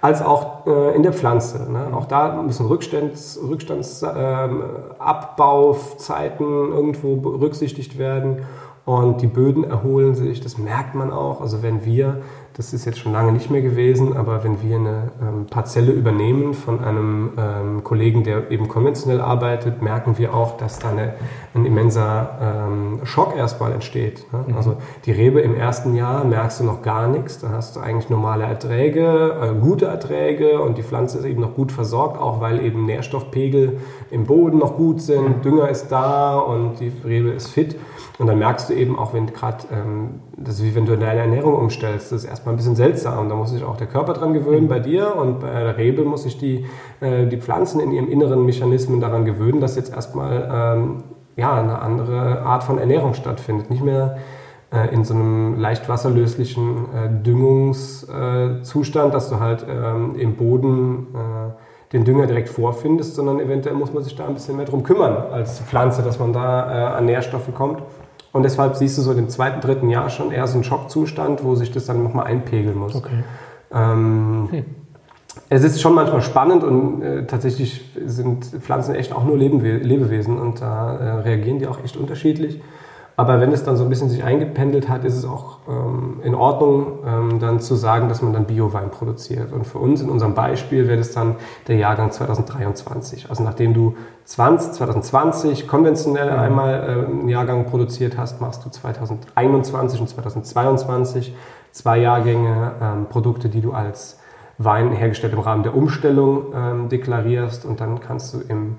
als auch äh, in der Pflanze. Ne? Auch da müssen Rückstands, Rückstandsabbauzeiten ähm, irgendwo berücksichtigt werden und die Böden erholen sich, das merkt man auch. Also wenn wir das ist jetzt schon lange nicht mehr gewesen, aber wenn wir eine ähm, Parzelle übernehmen von einem ähm, Kollegen, der eben konventionell arbeitet, merken wir auch, dass da eine, ein immenser ähm, Schock erstmal entsteht. Ne? Mhm. Also die Rebe im ersten Jahr merkst du noch gar nichts, da hast du eigentlich normale Erträge, äh, gute Erträge und die Pflanze ist eben noch gut versorgt, auch weil eben Nährstoffpegel im Boden noch gut sind. Dünger ist da und die Rebe ist fit. Und dann merkst du eben auch, wenn gerade, ähm, das ist wie wenn du deine Ernährung umstellst, das ist erstmal ein bisschen seltsam. Da muss sich auch der Körper dran gewöhnen bei dir und bei der Rebe muss sich die, äh, die Pflanzen in ihren inneren Mechanismen daran gewöhnen, dass jetzt erstmal ähm, ja, eine andere Art von Ernährung stattfindet. Nicht mehr äh, in so einem leicht wasserlöslichen äh, Düngungszustand, dass du halt ähm, im Boden äh, den Dünger direkt vorfindest, sondern eventuell muss man sich da ein bisschen mehr drum kümmern als Pflanze, dass man da äh, an Nährstoffe kommt. Und deshalb siehst du so im zweiten, dritten Jahr schon eher so einen Schockzustand, wo sich das dann nochmal einpegeln muss. Okay. Ähm, hm. Es ist schon manchmal spannend und äh, tatsächlich sind Pflanzen echt auch nur Lebewesen und da äh, reagieren die auch echt unterschiedlich. Aber wenn es dann so ein bisschen sich eingependelt hat, ist es auch ähm, in Ordnung, ähm, dann zu sagen, dass man dann Biowein produziert. Und für uns in unserem Beispiel wäre das dann der Jahrgang 2023. Also nachdem du 20, 2020 konventionell mhm. einmal äh, einen Jahrgang produziert hast, machst du 2021 und 2022 zwei Jahrgänge ähm, Produkte, die du als Wein hergestellt im Rahmen der Umstellung ähm, deklarierst. Und dann kannst du im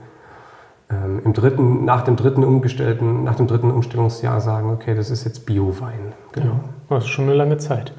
ähm, im dritten, nach dem dritten umgestellten, nach dem dritten Umstellungsjahr sagen, okay, das ist jetzt Biowein. Genau. Ja, das ist schon eine lange Zeit.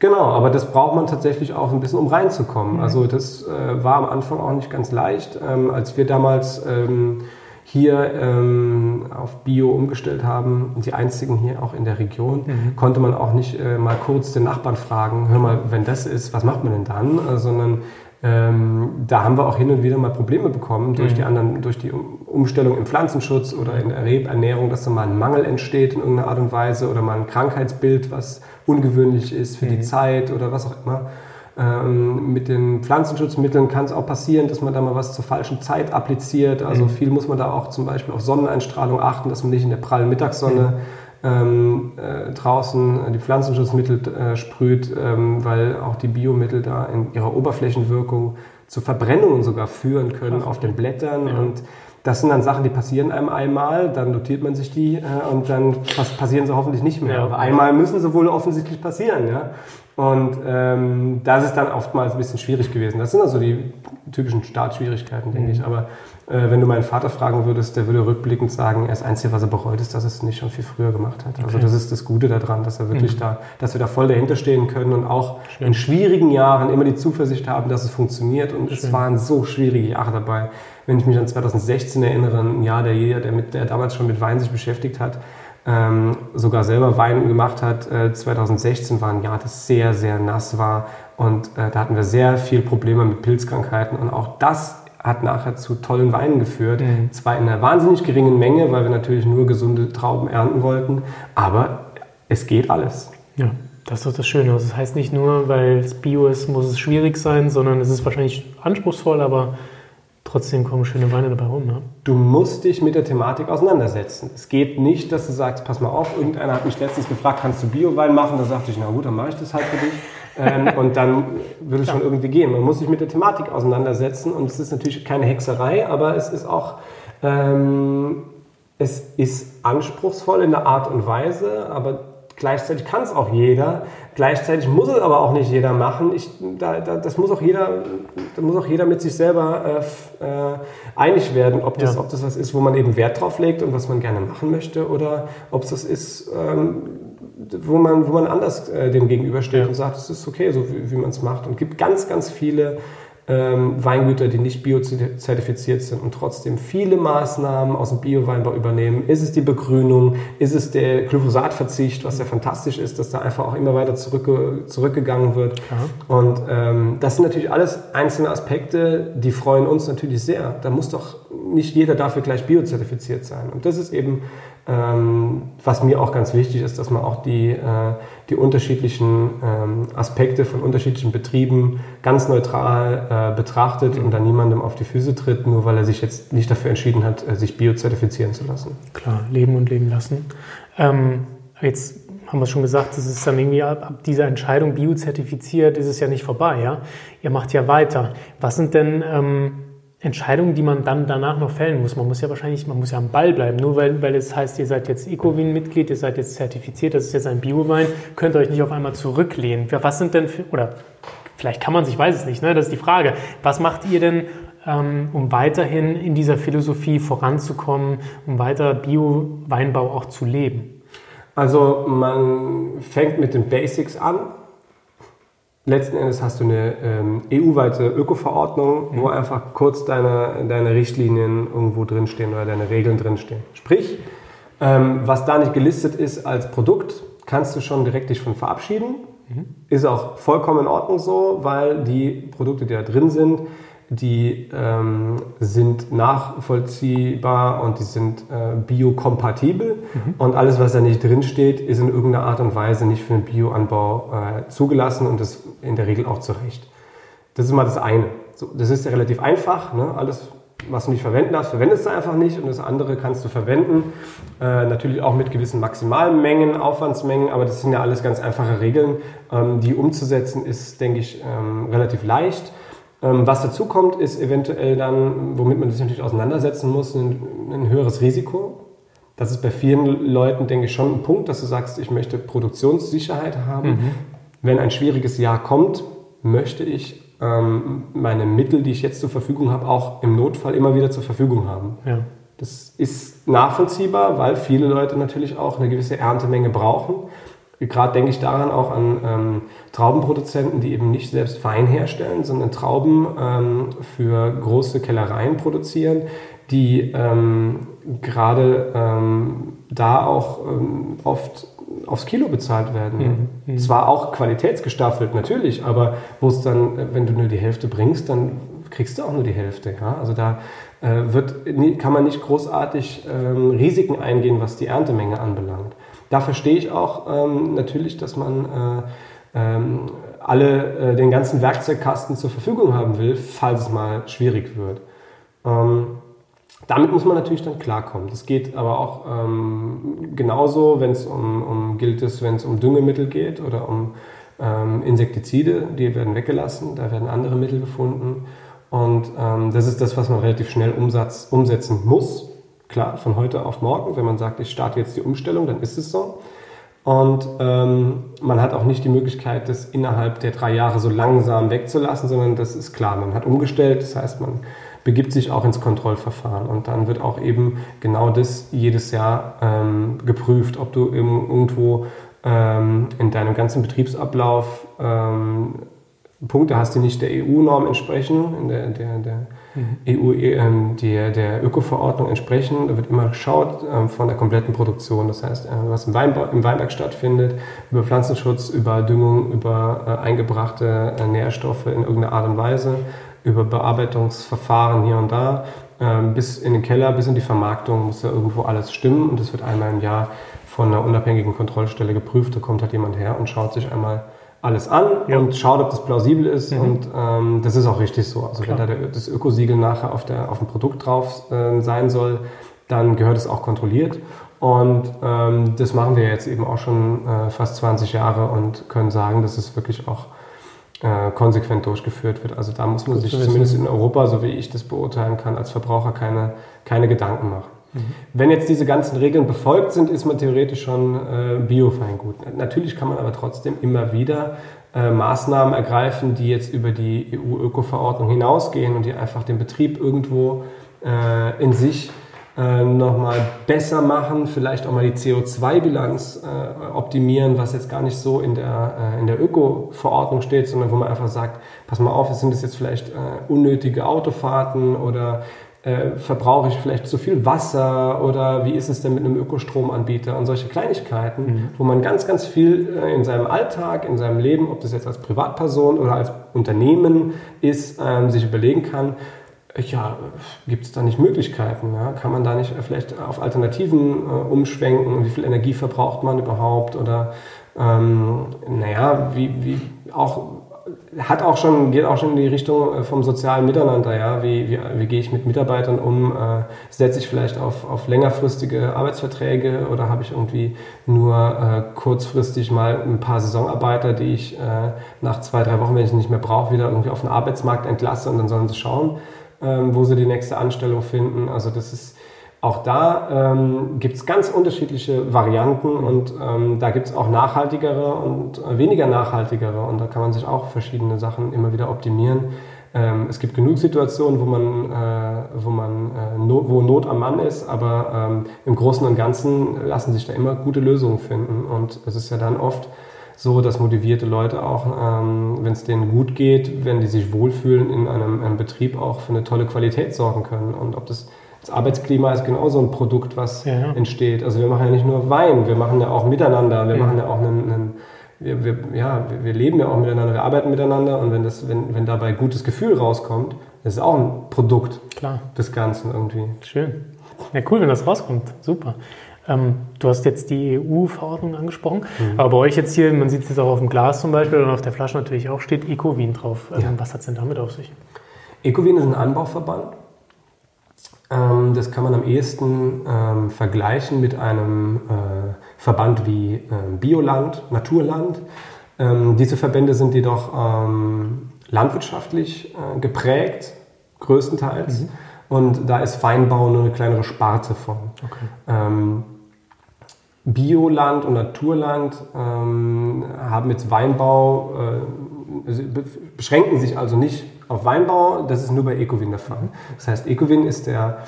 Genau, aber das braucht man tatsächlich auch ein bisschen, um reinzukommen. Mhm. Also das äh, war am Anfang auch nicht ganz leicht. Ähm, als wir damals ähm, hier ähm, auf Bio umgestellt haben, die einzigen hier auch in der Region, mhm. konnte man auch nicht äh, mal kurz den Nachbarn fragen, hör mal, wenn das ist, was macht man denn dann? Äh, sondern ähm, da haben wir auch hin und wieder mal Probleme bekommen durch mhm. die anderen, durch die Umstellung im Pflanzenschutz oder in der Rebernährung, dass da mal ein Mangel entsteht in irgendeiner Art und Weise oder mal ein Krankheitsbild, was ungewöhnlich ist für mhm. die Zeit oder was auch immer. Ähm, mit den Pflanzenschutzmitteln kann es auch passieren, dass man da mal was zur falschen Zeit appliziert. Also mhm. viel muss man da auch zum Beispiel auf Sonneneinstrahlung achten, dass man nicht in der prallen Mittagssonne mhm ähm, äh, draußen die Pflanzenschutzmittel äh, sprüht, ähm, weil auch die Biomittel da in ihrer Oberflächenwirkung zu Verbrennungen sogar führen können Krass. auf den Blättern. Ja. Und das sind dann Sachen, die passieren einem einmal, dann notiert man sich die äh, und dann passieren sie hoffentlich nicht mehr. Ja. Aber einmal müssen sie wohl offensichtlich passieren. Ja? Und ähm, das ist dann oftmals ein bisschen schwierig gewesen. Das sind also die typischen Startschwierigkeiten, denke mhm. ich. Aber äh, wenn du meinen Vater fragen würdest, der würde rückblickend sagen, das Einzige, was er bereut, ist, dass er es nicht schon viel früher gemacht hat. Also okay. Also das ist das Gute daran, dass er wirklich mhm. da, dass wir da voll dahinter stehen können und auch Schön. in schwierigen Jahren immer die Zuversicht haben, dass es funktioniert. Und Schön. es waren so schwierige Jahre dabei. Wenn ich mich an 2016 erinnere, ein Jahr, der jeder, der, mit, der damals schon mit Wein sich beschäftigt hat, ähm, sogar selber Wein gemacht hat. Äh, 2016 war ein Jahr, das sehr, sehr nass war und äh, da hatten wir sehr viel Probleme mit Pilzkrankheiten und auch das hat nachher zu tollen Weinen geführt. Mhm. Zwar in einer wahnsinnig geringen Menge, weil wir natürlich nur gesunde Trauben ernten wollten, aber es geht alles. Ja, das ist doch das Schöne. Also das heißt nicht nur, weil es Bio ist, muss es schwierig sein, sondern es ist wahrscheinlich anspruchsvoll, aber trotzdem kommen schöne Weine dabei rum. Ne? Du musst dich mit der Thematik auseinandersetzen. Es geht nicht, dass du sagst, pass mal auf, irgendeiner hat mich letztens gefragt, kannst du Bio-Wein machen? Da sagte ich, na gut, dann mache ich das halt für dich. Ähm, <laughs> und dann würde es schon irgendwie gehen. Man muss sich mit der Thematik auseinandersetzen und es ist natürlich keine Hexerei, aber es ist auch, ähm, es ist anspruchsvoll in der Art und Weise, aber gleichzeitig kann es auch jeder. Gleichzeitig muss es aber auch nicht jeder machen. Ich, da, da, das muss auch jeder, da muss auch jeder mit sich selber äh, äh, einig werden, ob das, ja. ob das was ist, wo man eben Wert drauf legt und was man gerne machen möchte, oder ob es das ist, ähm, wo man, wo man anders äh, dem gegenübersteht ja. und sagt, es ist okay, so wie, wie man es macht. Und gibt ganz, ganz viele ähm, Weingüter, die nicht biozertifiziert sind und trotzdem viele Maßnahmen aus dem Bioweinbau übernehmen. Ist es die Begrünung? Ist es der Glyphosatverzicht, was ja fantastisch ist, dass da einfach auch immer weiter zurückge zurückgegangen wird. Aha. Und ähm, das sind natürlich alles einzelne Aspekte, die freuen uns natürlich sehr. Da muss doch nicht jeder dafür gleich biozertifiziert sein. Und das ist eben ähm, was mir auch ganz wichtig ist, dass man auch die, äh, die unterschiedlichen ähm, Aspekte von unterschiedlichen Betrieben ganz neutral äh, betrachtet und dann niemandem auf die Füße tritt, nur weil er sich jetzt nicht dafür entschieden hat, äh, sich biozertifizieren zu lassen. Klar, leben und leben lassen. Ähm, jetzt haben wir schon gesagt, es ist dann irgendwie ab, ab dieser Entscheidung biozertifiziert, ist es ja nicht vorbei, ja? Ihr macht ja weiter. Was sind denn ähm, Entscheidungen, die man dann danach noch fällen muss. Man muss ja wahrscheinlich, man muss ja am Ball bleiben. Nur weil, weil es heißt, ihr seid jetzt Ecowin-Mitglied, ihr seid jetzt zertifiziert, das ist jetzt ein Biowein, könnt ihr euch nicht auf einmal zurücklehnen. Was sind denn, für, oder vielleicht kann man sich, ich weiß es nicht, ne? das ist die Frage. Was macht ihr denn, ähm, um weiterhin in dieser Philosophie voranzukommen, um weiter Bio-Weinbau auch zu leben? Also man fängt mit den Basics an letzten Endes hast du eine ähm, EU-weite Öko-Verordnung, mhm. wo einfach kurz deine, deine Richtlinien irgendwo drinstehen oder deine Regeln drinstehen. Sprich, ähm, was da nicht gelistet ist als Produkt, kannst du schon direkt dich von verabschieden. Mhm. Ist auch vollkommen in Ordnung so, weil die Produkte, die da drin sind, die ähm, sind nachvollziehbar und die sind äh, biokompatibel. Mhm. Und alles, was da nicht drin steht, ist in irgendeiner Art und Weise nicht für den Bioanbau äh, zugelassen und das in der Regel auch zu Recht. Das ist mal das eine. So, das ist ja relativ einfach. Ne? Alles, was du nicht verwenden darfst, verwendest du einfach nicht und das andere kannst du verwenden. Äh, natürlich auch mit gewissen maximalen Mengen, Aufwandsmengen, aber das sind ja alles ganz einfache Regeln. Ähm, die umzusetzen ist, denke ich, ähm, relativ leicht. Ähm, was dazu kommt, ist eventuell dann, womit man sich natürlich auseinandersetzen muss, ein, ein, höheres Risiko. Das ist bei vielen Leuten, denke ich, schon ein Punkt, dass du sagst, ich möchte Produktionssicherheit haben. Mhm. Wenn ein schwieriges Jahr kommt, möchte ich ähm, meine Mittel, die ich jetzt zur Verfügung habe, auch im Notfall immer wieder zur Verfügung haben. Ja. Das ist nachvollziehbar, weil viele Leute natürlich auch eine gewisse Erntemenge brauchen. Gerade denke ich daran auch an ähm, Traubenproduzenten, die eben nicht selbst Wein herstellen, sondern Trauben ähm, für große Kellereien produzieren, die ähm, gerade ähm, da auch ähm, oft aufs Kilo bezahlt werden. Mhm. mhm. Zwar auch qualitätsgestaffelt natürlich, aber wo es dann, wenn du nur die Hälfte bringst, dann kriegst du auch nur die Hälfte. Ja? Also da äh, wird, kann man nicht großartig ähm, Risiken eingehen, was die Erntemenge anbelangt. Da verstehe ich auch ähm, natürlich, dass man äh, ähm, alle äh, den ganzen Werkzeugkasten zur Verfügung haben will, falls es mal schwierig wird. Ähm, damit muss man natürlich dann klarkommen. Das geht aber auch ähm, genauso, wenn es um, um, gilt es, wenn es um Düngemittel geht oder um ähm, Insektizide, die werden weggelassen, da werden andere Mittel gefunden. Und ähm, das ist das, was man relativ schnell umsatz, umsetzen muss. Klar, von heute auf morgen, wenn man sagt, ich starte jetzt die Umstellung, dann ist es so. Und ähm, man hat auch nicht die Möglichkeit, das innerhalb der drei Jahre so langsam wegzulassen, sondern das ist klar, man hat umgestellt, das heißt, man begibt sich auch ins Kontrollverfahren. Und dann wird auch eben genau das jedes Jahr ähm, geprüft, ob du irgendwo ähm, in deinem ganzen Betriebsablauf ähm, Punkte hast, die nicht der EU-Norm entsprechen, in der, der, der. EU, ähm, der, der Öko-Verordnung entsprechen. Da wird immer geschaut ähm, von der kompletten Produktion. Das heißt, äh, was im, Weinba im Weinberg stattfindet, über Pflanzenschutz, über Düngung, über äh, eingebrachte äh, Nährstoffe in irgendeiner Art und Weise, über Bearbeitungsverfahren hier und da, ähm, bis in den Keller, bis in die Vermarktung muss ja irgendwo alles stimmen und das wird einmal im Jahr von einer unabhängigen Kontrollstelle geprüft. Da kommt halt jemand her und schaut sich einmal alles an ja. und schaut, ob das plausibel ist. Mhm. Und ähm, das ist auch richtig so. Also Klar. wenn da das Ökosiegel nachher auf, der, auf dem Produkt drauf äh, sein soll, dann gehört es auch kontrolliert. Und ähm, das machen wir jetzt eben auch schon äh, fast 20 Jahre und können sagen, dass es wirklich auch äh, konsequent durchgeführt wird. Also da muss man Gut sich zumindest in Europa, so wie ich das beurteilen kann, als Verbraucher keine, keine Gedanken machen. Wenn jetzt diese ganzen Regeln befolgt sind, ist man theoretisch schon äh, Biofeingut. Natürlich kann man aber trotzdem immer wieder äh, Maßnahmen ergreifen, die jetzt über die EU-Öko-Verordnung hinausgehen und die einfach den Betrieb irgendwo äh, in sich äh, nochmal besser machen, vielleicht auch mal die CO2-Bilanz äh, optimieren, was jetzt gar nicht so in der, äh, in der Öko-Verordnung steht, sondern wo man einfach sagt, pass mal auf, sind das jetzt vielleicht äh, unnötige Autofahrten oder äh, verbrauche ich vielleicht zu viel Wasser oder wie ist es denn mit einem Ökostromanbieter und solche Kleinigkeiten, mhm. wo man ganz, ganz viel äh, in seinem Alltag, in seinem Leben, ob das jetzt als Privatperson oder als Unternehmen ist, ähm, sich überlegen kann, ja, gibt es da nicht Möglichkeiten? Ja? Kann man da nicht vielleicht auf Alternativen äh, umschwenken? Wie viel Energie verbraucht man überhaupt? Oder ähm, naja, wie, wie auch hat auch schon, geht auch schon in die Richtung äh, vom sozialen Miteinander, ja. Wie, wie, wie gehe ich mit Mitarbeitern um? Äh, setze ich vielleicht auf, auf längerfristige Arbeitsverträge oder habe ich irgendwie nur äh, kurzfristig mal ein paar Saisonarbeiter, die ich äh, nach zwei, drei Wochen, wenn ich nicht mehr brauche, wieder irgendwie auf den Arbeitsmarkt entlasse und dann sollen sie schauen, ähm, wo sie die nächste Anstellung finden. Also das ist auch da ähm, gibt es ganz unterschiedliche Varianten und ähm, da gibt es auch nachhaltigere und äh, weniger nachhaltigere und da kann man sich auch verschiedene Sachen immer wieder optimieren. Ähm, es gibt genug Situationen, wo man, äh, wo, man äh, no, wo Not am Mann ist, aber ähm, im Großen und Ganzen lassen sich da immer gute Lösungen finden und es ist ja dann oft so, dass motivierte Leute auch, ähm, wenn es denen gut geht, wenn die sich wohlfühlen, in einem, einem, Betrieb auch für eine tolle Qualität sorgen können. Und ob das, das Arbeitsklima ist genauso ein Produkt, was ja, entsteht. Also wir machen ja nicht nur Wein, wir machen ja auch miteinander, wir ja. machen ja auch einen, einen wir, wir, ja, wir leben ja auch miteinander, wir arbeiten miteinander und wenn, das, wenn, wenn dabei gutes Gefühl rauskommt, das ist auch ein Produkt Klar. des Ganzen irgendwie. Schön. Ja, cool, wenn das rauskommt. Super. Ähm, du hast jetzt die EU-Verordnung angesprochen, mhm. aber bei euch jetzt hier, man sieht es jetzt auch auf dem Glas zum Beispiel und auf der Flasche natürlich auch, steht Ecovin drauf. Ähm, ja. Was hat es denn damit auf sich? Ecovin ist ein Anbauverband. Ähm, das kann man am ehesten ähm, vergleichen mit einem äh, Verband wie äh, Bioland, Naturland. Ähm, diese Verbände sind jedoch ähm, landwirtschaftlich äh, geprägt, größtenteils. Mhm. Und da ist Weinbau nur eine kleinere Sparte von. Okay. Ähm, Bioland und Naturland ähm, haben jetzt Weinbau, äh, beschränken sich also nicht auf Weinbau, das ist nur bei Ecowin der Fall. Das heißt, Ecowin ist der,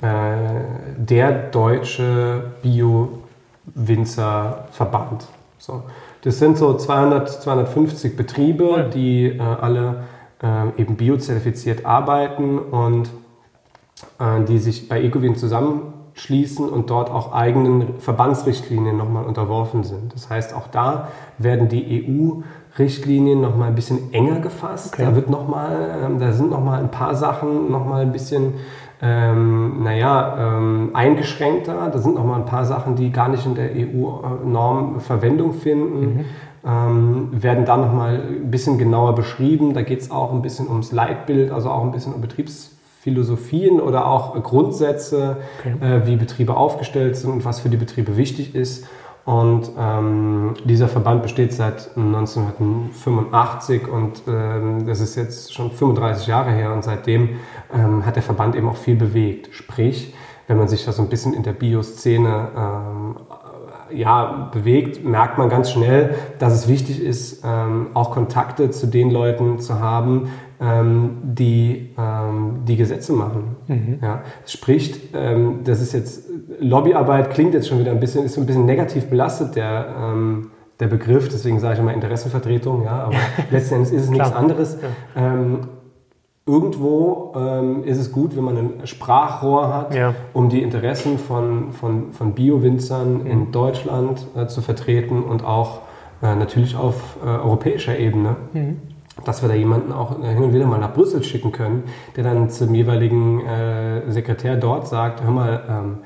äh, der deutsche Bio-Winzerverband. So. Das sind so 200, 250 Betriebe, ja. die äh, alle äh, eben biozertifiziert arbeiten und äh, die sich bei Ecovin zusammenschließen und dort auch eigenen Verbandsrichtlinien nochmal unterworfen sind. Das heißt, auch da werden die EU-Richtlinien nochmal ein bisschen enger gefasst. Okay. Da, wird noch mal, ähm, da sind nochmal ein paar Sachen nochmal ein bisschen ähm, naja, ähm, eingeschränkter. Da sind noch mal ein paar Sachen, die gar nicht in der EU-Norm Verwendung finden. Mhm. Ähm, werden dann noch mal ein bisschen genauer beschrieben. Da geht es auch ein bisschen ums Leitbild, also auch ein bisschen um Betriebsphilosophien oder auch Grundsätze, okay. äh, wie Betriebe aufgestellt sind und was für die Betriebe wichtig ist. Und ähm, dieser Verband besteht seit 1985 und ähm, das ist jetzt schon 35 Jahre her und seitdem ähm, hat der Verband eben auch viel bewegt. Sprich, wenn man sich da so ein bisschen in der Bioszene ähm, ja, bewegt, merkt man ganz schnell, dass es wichtig ist, ähm, auch Kontakte zu den Leuten zu haben, ähm, die ähm, die Gesetze machen. Mhm. Ja, spricht, ähm, das ist jetzt Lobbyarbeit klingt jetzt schon wieder ein bisschen, ist so ein bisschen negativ belastet der ähm, der Begriff, deswegen sage ich immer Interessenvertretung, ja, aber <laughs> letzten Endes ist es nichts anderes. Ja. Ähm, irgendwo ähm, ist es gut, wenn man ein Sprachrohr hat, ja. um die Interessen von, von, von Bio-Winzern mhm. in Deutschland äh, zu vertreten und auch äh, natürlich auf äh, europäischer Ebene. Mhm dass wir da jemanden auch hin und wieder mal nach Brüssel schicken können, der dann zum jeweiligen äh, Sekretär dort sagt, hör mal, ähm,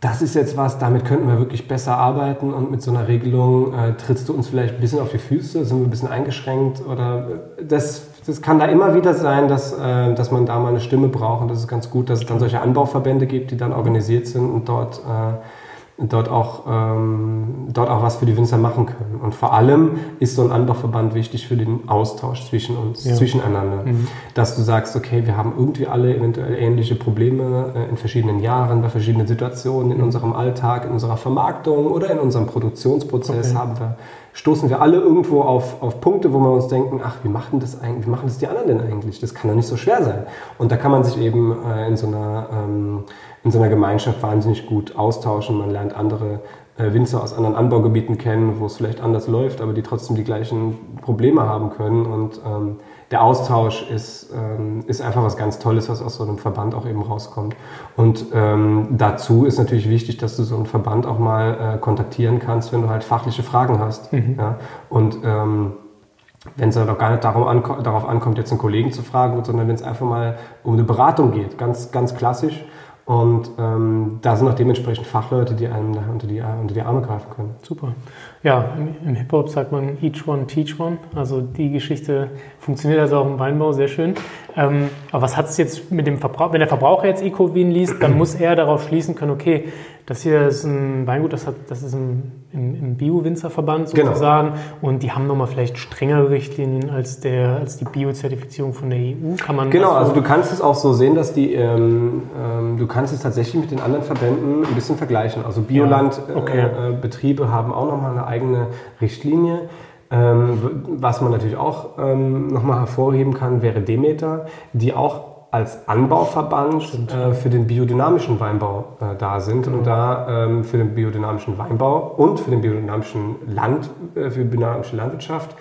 das ist jetzt was, damit könnten wir wirklich besser arbeiten und mit so einer Regelung äh, trittst du uns vielleicht ein bisschen auf die Füße, sind wir ein bisschen eingeschränkt? Oder äh, das, das kann da immer wieder sein, dass, äh, dass man da mal eine Stimme braucht und das ist ganz gut, dass es dann solche Anbauverbände gibt, die dann organisiert sind und dort äh, dort auch, ähm, dort auch was für die Winzer machen können. Und vor allem ist so ein Anbauverband wichtig für den Austausch zwischen uns, ja. zwischeneinander. Mhm. Dass du sagst, okay, wir haben irgendwie alle eventuell ähnliche Probleme äh, in verschiedenen Jahren, bei verschiedenen Situationen in unserem Alltag, in unserer Vermarktung oder in unserem Produktionsprozess okay. haben wir stoßen wir alle irgendwo auf, auf Punkte, wo wir uns denken, ach, wie machen das eigentlich, wie machen das die anderen denn eigentlich? Das kann doch nicht so schwer sein. Und da kann man sich eben äh, in so einer ähm, in so einer Gemeinschaft wahnsinnig gut austauschen. Man lernt andere äh, Winzer aus anderen Anbaugebieten kennen, wo es vielleicht anders läuft, aber die trotzdem die gleichen Probleme haben können. Und ähm, der Austausch ist, ähm, ist einfach was ganz Tolles, was aus so einem Verband auch eben rauskommt. Und ähm, dazu ist natürlich wichtig, dass du so einen Verband auch mal äh, kontaktieren kannst, wenn du halt fachliche Fragen hast. Mhm. Ja? Und ähm, wenn es halt auch gar nicht darum anko darauf ankommt, jetzt einen Kollegen zu fragen, sondern wenn es einfach mal um eine Beratung geht, ganz, ganz klassisch, und ähm, da sind auch dementsprechend Fachleute, die einem da unter die, unter die Arme greifen können. Super. Ja, im, Hip-Hop sagt man each one, teach one. Also die Geschichte funktioniert also auch im Weinbau sehr schön. Ähm, aber was hat es jetzt mit dem Verbraucher, wenn der Verbraucher jetzt Ecovin liest, dann muss er darauf schließen können, okay, das hier ist ein Weingut, das, hat, das ist im, im, im Bio-Winzerverband genau. sozusagen genau. und die haben nochmal vielleicht strengere Richtlinien als, der, als die Bio-Zertifizierung von der EU. Kann man genau, also du kannst es auch so sehen, dass die, ähm, ähm, du kannst es tatsächlich mit den anderen Verbänden ein bisschen vergleichen. Also Biolandbetriebe ja. okay. äh, haben auch nochmal eine eigene Richtlinie. Ähm, was man natürlich auch ähm, nochmal hervorheben kann, wäre Demeter, die auch als Anbauverband äh, für den biodynamischen Weinbau äh, da sind genau. und da ähm, für den biodynamischen Weinbau und für den biodynamischen Land, äh, für die biodynamische Landwirtschaft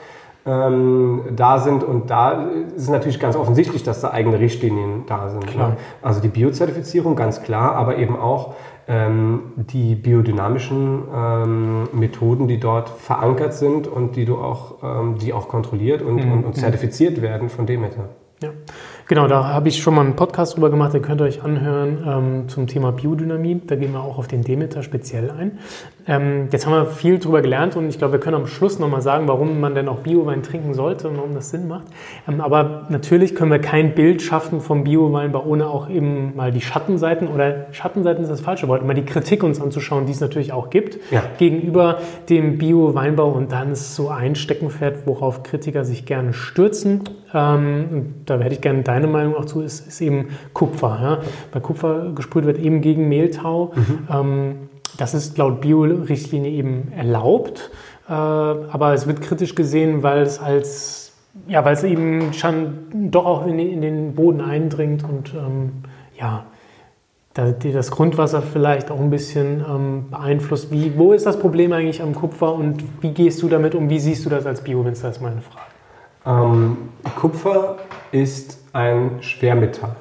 ähm, da sind. Und da ist es natürlich ganz offensichtlich, dass da eigene Richtlinien da sind. Ne? Also die Biozertifizierung, ganz klar, aber eben auch ähm, die biodynamischen ähm, Methoden, die dort verankert sind und die du auch, ähm, die auch kontrolliert und, mhm. und, und zertifiziert werden von Demeter. Ja. Genau, da habe ich schon mal einen Podcast drüber gemacht, den könnt ihr euch anhören ähm, zum Thema Biodynamie. Da gehen wir auch auf den Demeter speziell ein. Ähm, jetzt haben wir viel drüber gelernt und ich glaube, wir können am Schluss nochmal sagen, warum man denn auch Biowein trinken sollte und warum das Sinn macht. Ähm, aber natürlich können wir kein Bild schaffen vom Bioweinbau, ohne auch eben mal die Schattenseiten oder Schattenseiten ist das falsche Wort, immer die Kritik uns anzuschauen, die es natürlich auch gibt ja. gegenüber dem Bio-Weinbau und dann ist so ein Steckenpferd, worauf Kritiker sich gerne stürzen. Ähm, da hätte ich gerne deine Meinung auch zu, ist, ist eben Kupfer. Ja? Bei Kupfer gesprüht wird eben gegen Mehltau. Mhm. Ähm, das ist laut Bio-Richtlinie eben erlaubt, äh, aber es wird kritisch gesehen, weil es als ja, weil es eben schon doch auch in, in den Boden eindringt und ähm, ja, das Grundwasser vielleicht auch ein bisschen ähm, beeinflusst. Wie, wo ist das Problem eigentlich am Kupfer und wie gehst du damit um? Wie siehst du das als Biowinzer, ist meine Frage. Ähm, Kupfer ist ein Schwermetall.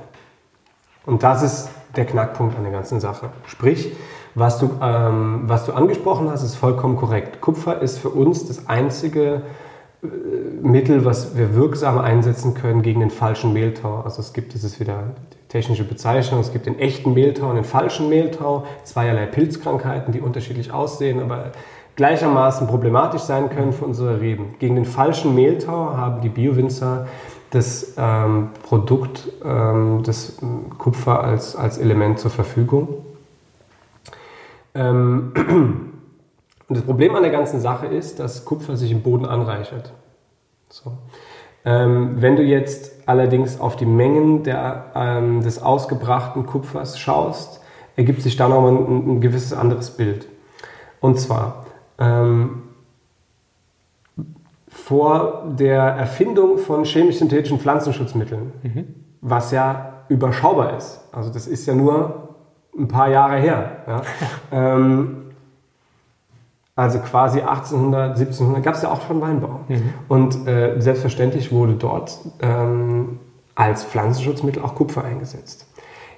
Und das ist der Knackpunkt an der ganzen Sache. Sprich, was du, ähm, was du angesprochen hast, ist vollkommen korrekt. Kupfer ist für uns das einzige äh, Mittel, was wir wirksam einsetzen können gegen den falschen Mehltau. Also es gibt, das ist wieder die technische Bezeichnung, es gibt den echten Mehltau und den falschen Mehltau, zweierlei Pilzkrankheiten, die unterschiedlich aussehen, aber gleichermaßen problematisch sein können für unsere Reben. Gegen den falschen Mehltau haben die Biowinzer das ähm, Produkt, ähm, das Kupfer als, als Element zur Verfügung. Ähm, <clears throat> und das Problem an der ganzen Sache ist, dass Kupfer sich im Boden anreichert. So. Ähm, wenn du jetzt allerdings auf die Mengen der, ähm, des ausgebrachten Kupfers schaust, ergibt sich da nochmal ein, ein gewisses anderes Bild. Und zwar, ähm, vor der Erfindung von chemisch-synthetischen Pflanzenschutzmitteln, mhm. was ja überschaubar ist. Also das ist ja nur ein paar Jahre her. Ja. <laughs> ähm, also quasi 1800, 1700 gab es ja auch schon Weinbau. Mhm. Und äh, selbstverständlich wurde dort ähm, als Pflanzenschutzmittel auch Kupfer eingesetzt.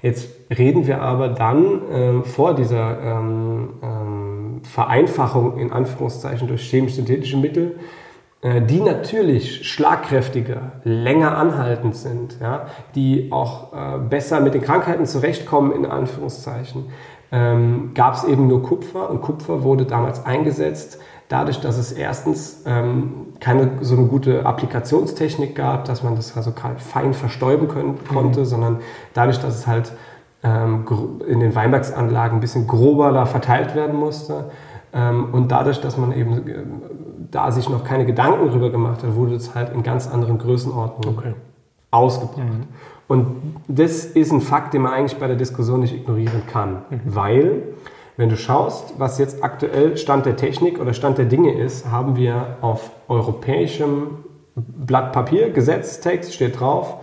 Jetzt reden wir aber dann ähm, vor dieser ähm, ähm Vereinfachung in Anführungszeichen durch chemisch-synthetische Mittel äh, die natürlich schlagkräftiger, länger anhaltend sind, ja, die auch äh, besser mit den Krankheiten zurechtkommen, in Anführungszeichen, ähm, gab es eben nur Kupfer und Kupfer wurde damals eingesetzt, dadurch, dass es erstens ähm, keine so eine gute Applikationstechnik gab, dass man das also fein verstäuben können, konnte, mhm. sondern dadurch, dass es halt in den Weinbergsanlagen ein bisschen grober da verteilt werden musste. Ähm, und dadurch, dass man eben äh, da sich noch keine Gedanken darüber gemacht hat, wurde es halt in ganz anderen Größenordnungen okay. ausgebracht. Mhm. Und das ist ein Fakt, den man eigentlich bei der Diskussion nicht ignorieren kann, mhm. weil wenn du schaust, was jetzt aktuell Stand der Technik oder Stand der Dinge ist, haben wir auf europäischem Blatt Papier, Gesetztext steht drauf,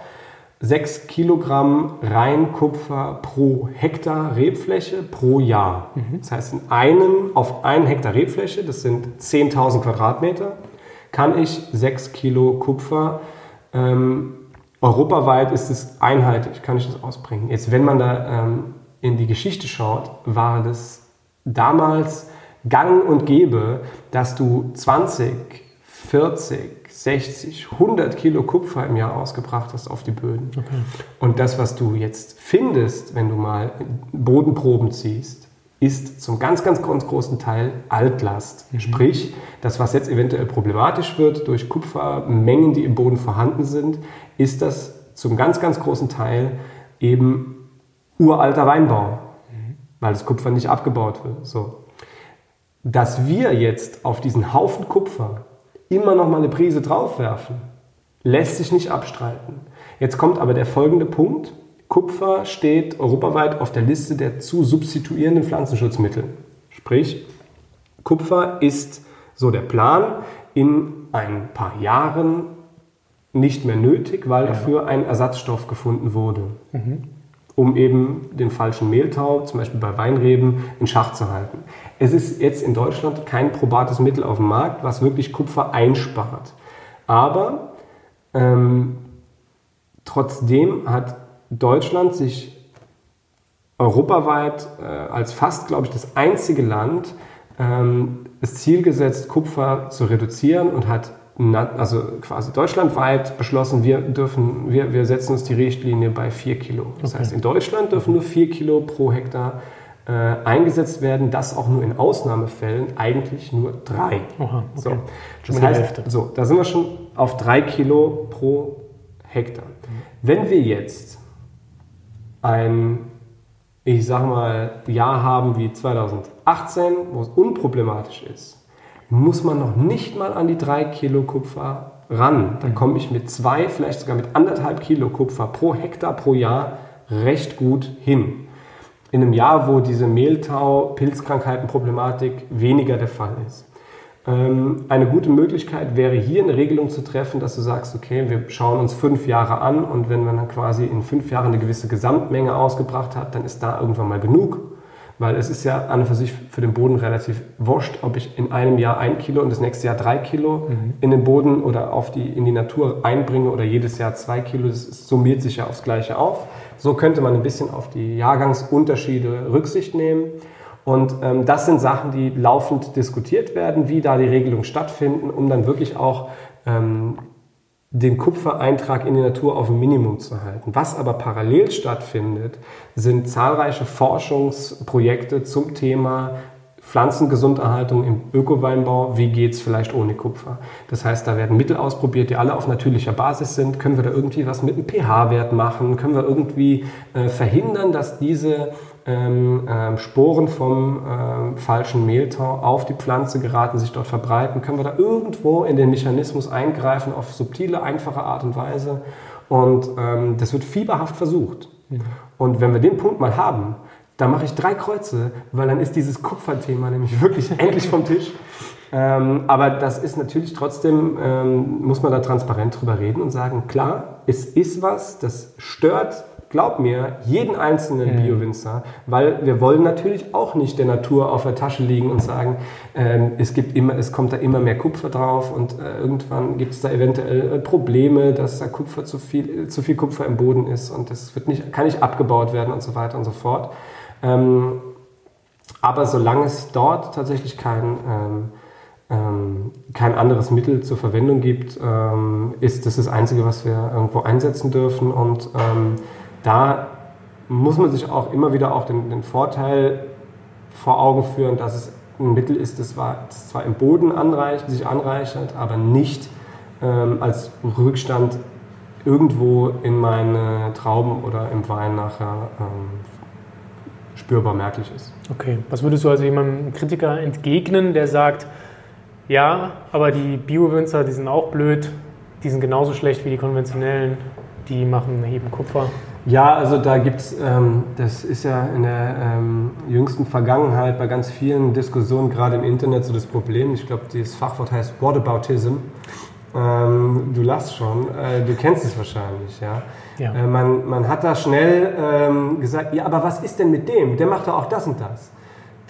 6 Kilogramm Reinkupfer pro Hektar Rebfläche pro Jahr. Mhm. Das heißt, in einem, auf einen Hektar Rebfläche, das sind 10.000 Quadratmeter, kann ich 6 Kilo Kupfer, ähm, europaweit ist es einheitlich, kann ich das ausbringen. Jetzt, wenn man da ähm, in die Geschichte schaut, war das damals gang und gäbe, dass du 20, 40, 60, 100 Kilo Kupfer im Jahr ausgebracht hast auf die Böden. Okay. Und das, was du jetzt findest, wenn du mal Bodenproben ziehst, ist zum ganz, ganz, ganz großen Teil Altlast. Mhm. Sprich, das, was jetzt eventuell problematisch wird durch Kupfermengen, die im Boden vorhanden sind, ist das zum ganz, ganz großen Teil eben uralter Weinbau, mhm. weil das Kupfer nicht abgebaut wird. So. Dass wir jetzt auf diesen Haufen Kupfer immer noch mal eine Prise draufwerfen. Lässt sich nicht abstreiten. Jetzt kommt aber der folgende Punkt. Kupfer steht europaweit auf der Liste der zu substituierenden Pflanzenschutzmittel. Sprich, Kupfer ist so der Plan in ein paar Jahren nicht mehr nötig, weil dafür ein Ersatzstoff gefunden wurde. Mhm um eben den falschen Mehltau, zum Beispiel bei Weinreben, in Schach zu halten. Es ist jetzt in Deutschland kein probates Mittel auf dem Markt, was wirklich Kupfer einspart. Aber ähm, trotzdem hat Deutschland sich europaweit äh, als fast, glaube ich, das einzige Land ähm, das Ziel gesetzt, Kupfer zu reduzieren und hat also quasi deutschlandweit beschlossen, wir dürfen, wir, wir setzen uns die Richtlinie bei 4 Kilo. Das okay. heißt, in Deutschland dürfen nur 4 Kilo pro Hektar äh, eingesetzt werden, das auch nur in Ausnahmefällen, eigentlich nur 3. Oha, okay. so. Das heißt, so, da sind wir schon auf 3 Kilo pro Hektar. Mhm. Wenn wir jetzt ein, ich sag mal, Jahr haben wie 2018, wo es unproblematisch ist, muss man noch nicht mal an die drei Kilo Kupfer ran. Da komme ich mit zwei, vielleicht sogar mit anderthalb Kilo Kupfer pro Hektar pro Jahr recht gut hin. In einem Jahr, wo diese Mehltau, Pilzkrankheiten, Problematik weniger der Fall ist. Ähm, eine gute Möglichkeit wäre hier eine Regelung zu treffen, dass du sagst, okay, wir schauen uns fünf Jahre an und wenn man dann quasi in fünf Jahren eine gewisse Gesamtmenge ausgebracht hat, dann ist da irgendwann mal genug. Weil es ist ja an und für sich für den Boden relativ wurscht, ob ich in einem Jahr ein Kilo und das nächste Jahr drei Kilo mhm. in den Boden oder auf die, in die Natur einbringe oder jedes Jahr zwei Kilo. Das summiert sich ja aufs Gleiche auf. So könnte man ein bisschen auf die Jahrgangsunterschiede Rücksicht nehmen. Und ähm, das sind Sachen, die laufend diskutiert werden, wie da die Regelungen stattfinden, um dann wirklich auch ähm, den Kupfereintrag in die Natur auf ein Minimum zu halten. Was aber parallel stattfindet, sind zahlreiche Forschungsprojekte zum Thema Pflanzengesunderhaltung im Ökoweinbau, wie geht es vielleicht ohne Kupfer. Das heißt, da werden Mittel ausprobiert, die alle auf natürlicher Basis sind. Können wir da irgendwie was mit dem pH-Wert machen? Können wir irgendwie äh, verhindern, dass diese ähm, ähm, Sporen vom ähm, falschen Mehltau auf die Pflanze geraten, sich dort verbreiten? Können wir da irgendwo in den Mechanismus eingreifen auf subtile, einfache Art und Weise? Und ähm, das wird fieberhaft versucht. Mhm. Und wenn wir den Punkt mal haben, da mache ich drei Kreuze, weil dann ist dieses Kupferthema nämlich wirklich <laughs> endlich vom Tisch. Ähm, aber das ist natürlich trotzdem, ähm, muss man da transparent drüber reden und sagen, klar, es ist was, das stört, glaub mir, jeden einzelnen mhm. Bio-Winzer, weil wir wollen natürlich auch nicht der Natur auf der Tasche liegen und sagen, ähm, es, gibt immer, es kommt da immer mehr Kupfer drauf und äh, irgendwann gibt es da eventuell äh, Probleme, dass da Kupfer zu viel, zu viel Kupfer im Boden ist und das wird nicht, kann nicht abgebaut werden und so weiter und so fort. Ähm, aber solange es dort tatsächlich kein, ähm, ähm, kein anderes Mittel zur Verwendung gibt, ähm, ist das das Einzige, was wir irgendwo einsetzen dürfen. Und ähm, da muss man sich auch immer wieder auch den, den, Vorteil vor Augen führen, dass es ein Mittel ist, das, war, das zwar im Boden anreicht, sich anreichert, aber nicht ähm, als Rückstand irgendwo in meine Trauben oder im Wein nachher ähm, spürbar merklich ist. Okay, was würdest du also jemandem Kritiker entgegnen, der sagt, ja, aber die Bio-Winzer, die sind auch blöd, die sind genauso schlecht wie die konventionellen, die machen heben Kupfer? Ja, also da gibt es, ähm, das ist ja in der ähm, jüngsten Vergangenheit bei ganz vielen Diskussionen, gerade im Internet, so das Problem. Ich glaube, das Fachwort heißt Whataboutism. Ähm, du lachst schon, äh, du kennst es wahrscheinlich, ja. ja. Äh, man, man hat da schnell ähm, gesagt, ja, aber was ist denn mit dem? Der macht doch auch das und das.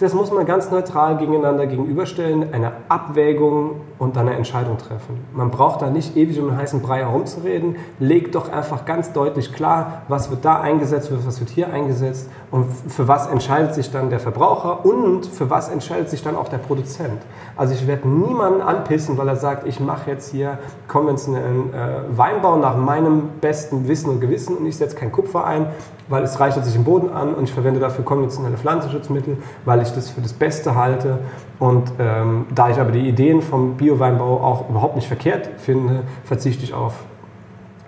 Das muss man ganz neutral gegeneinander gegenüberstellen, eine Abwägung und dann eine Entscheidung treffen. Man braucht da nicht ewig um den heißen Brei herumzureden. Legt doch einfach ganz deutlich klar, was wird da eingesetzt, was wird hier eingesetzt und für was entscheidet sich dann der Verbraucher und für was entscheidet sich dann auch der Produzent. Also ich werde niemanden anpissen, weil er sagt, ich mache jetzt hier konventionellen äh, Weinbau nach meinem besten Wissen und Gewissen und ich setze kein Kupfer ein, weil es reichert sich im Boden an und ich verwende dafür konventionelle Pflanzenschutzmittel, weil ich das für das Beste halte. Und ähm, da ich aber die Ideen vom Bio-Weinbau auch überhaupt nicht verkehrt finde, verzichte ich auf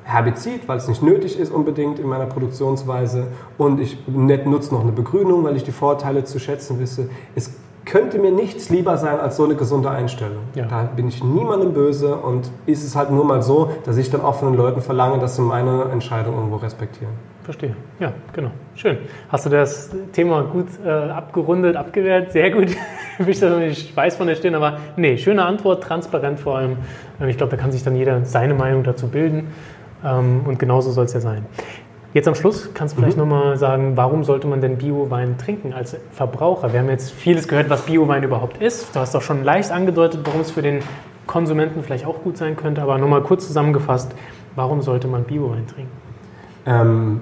Herbizid, weil es nicht nötig ist unbedingt in meiner Produktionsweise. Und ich nutze noch eine Begrünung, weil ich die Vorteile zu schätzen wisse. Es könnte mir nichts lieber sein als so eine gesunde Einstellung. Ja. Da bin ich niemandem böse und ist es halt nur mal so, dass ich dann auch von den Leuten verlange, dass sie meine Entscheidung irgendwo respektieren. Verstehe. Ja, genau. Schön. Hast du das Thema gut äh, abgerundet, abgewehrt? Sehr gut. <laughs> ich weiß von der Stirn, aber nee, schöne Antwort, transparent vor allem. Ich glaube, da kann sich dann jeder seine Meinung dazu bilden. Ähm, und genauso soll es ja sein. Jetzt am Schluss kannst du vielleicht mhm. nochmal sagen, warum sollte man denn Bio-Wein trinken als Verbraucher? Wir haben jetzt vieles gehört, was Bio-Wein überhaupt ist. Du hast auch schon leicht angedeutet, warum es für den Konsumenten vielleicht auch gut sein könnte. Aber nochmal kurz zusammengefasst, warum sollte man Bio-Wein trinken? Ähm,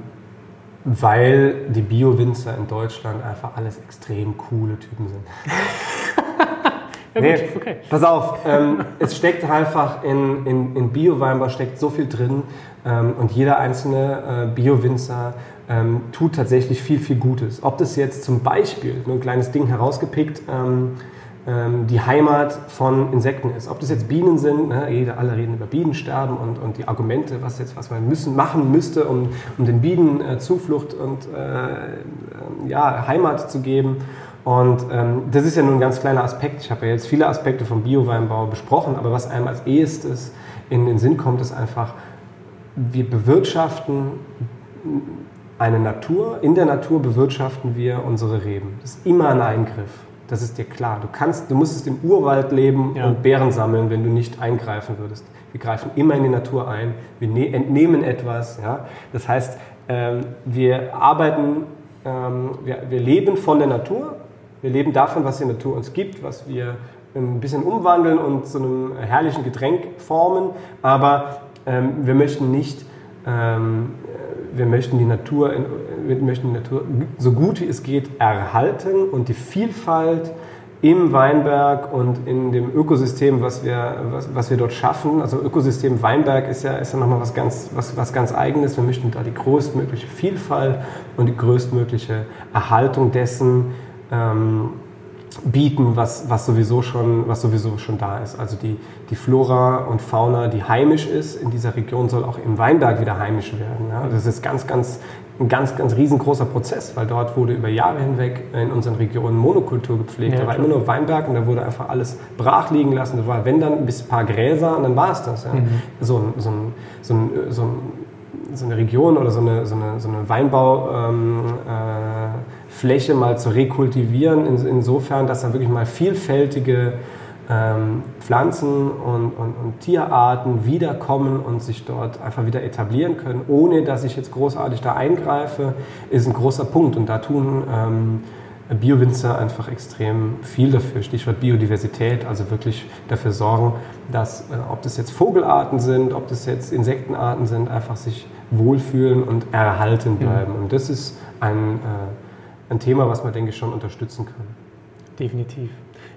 weil die Bio-Winzer in Deutschland einfach alles extrem coole Typen sind. <laughs> ja, nee, gut, okay. Pass auf, ähm, es steckt einfach in, in, in Bio-Weinbau steckt so viel drin ähm, und jeder einzelne äh, Bio-Winzer ähm, tut tatsächlich viel, viel Gutes. Ob das jetzt zum Beispiel, nur ein kleines Ding herausgepickt, ähm, ähm, die Heimat von Insekten ist. Ob das jetzt Bienen sind, ne, jeder, alle reden über Bienensterben und, und die Argumente, was jetzt was man müssen, machen müsste, um, um den Bienen äh, Zuflucht und äh, ja, Heimat zu geben. Und ähm, das ist ja nur ein ganz kleiner Aspekt. Ich habe ja jetzt viele Aspekte vom Bio-Weinbau besprochen, aber was einem als ehestes in den Sinn kommt, ist einfach, wir bewirtschaften eine Natur, in der Natur bewirtschaften wir unsere Reben. Das ist immer ein Eingriff. Das ist dir klar. Du kannst, du müsstest im Urwald leben Ja. und Beeren sammeln, wenn du nicht eingreifen würdest. Wir greifen immer in die Natur ein. Wir ne entnehmen etwas. Ja? Das heißt, ähm, wir arbeiten, ähm, wir, wir leben von der Natur. Wir leben davon, was die Natur uns gibt, was wir ein bisschen umwandeln und zu einem herrlichen Getränk formen. Aber ähm, wir möchten nicht ähm, wir möchten die Natur, in, wir möchten die Natur so gut wie es geht erhalten und die Vielfalt im Weinberg und in dem Ökosystem, was wir, was, was wir dort schaffen. Also Ökosystem Weinberg ist ja, ist ja nochmal was ganz, was, was ganz Eigenes. Wir möchten da die größtmögliche Vielfalt und die größtmögliche Erhaltung dessen ähm, bieten, was, was, sowieso schon, was sowieso schon da ist. Also die, die Flora und Fauna, die heimisch ist in dieser Region, soll auch im Weinberg wieder heimisch werden. Ja? Das ist ganz, ganz, ein ganz, ganz riesengroßer Prozess, weil dort wurde über Jahre hinweg in unseren Regionen Monokultur gepflegt. Ja, da war klar. immer nur Weinberg und da wurde einfach alles brach liegen lassen. Da war, wenn dann, ein paar Gräser und dann war es das. Ja? So, ein, so, ein, so, ein, so so eine Region oder so eine, so eine, so eine Weinbaufläche ähm, äh, Fläche mal zu rekultivieren, in, insofern, dass da wirklich mal vielfältige ähm, Pflanzen und, und, und Tierarten wiederkommen und sich dort einfach wieder etablieren können, ohne dass ich jetzt großartig da eingreife, ist ein großer Punkt. Und da tun ähm, Biowinzer einfach extrem viel dafür. Stichwort Biodiversität, also wirklich dafür sorgen, dass, äh, ob das jetzt Vogelarten sind, ob das jetzt Insektenarten sind, einfach sich wohlfühlen und erhalten bleiben. Und das ist ein, äh, ein Thema, was man, denke ich, schon unterstützen kann. Definitiv.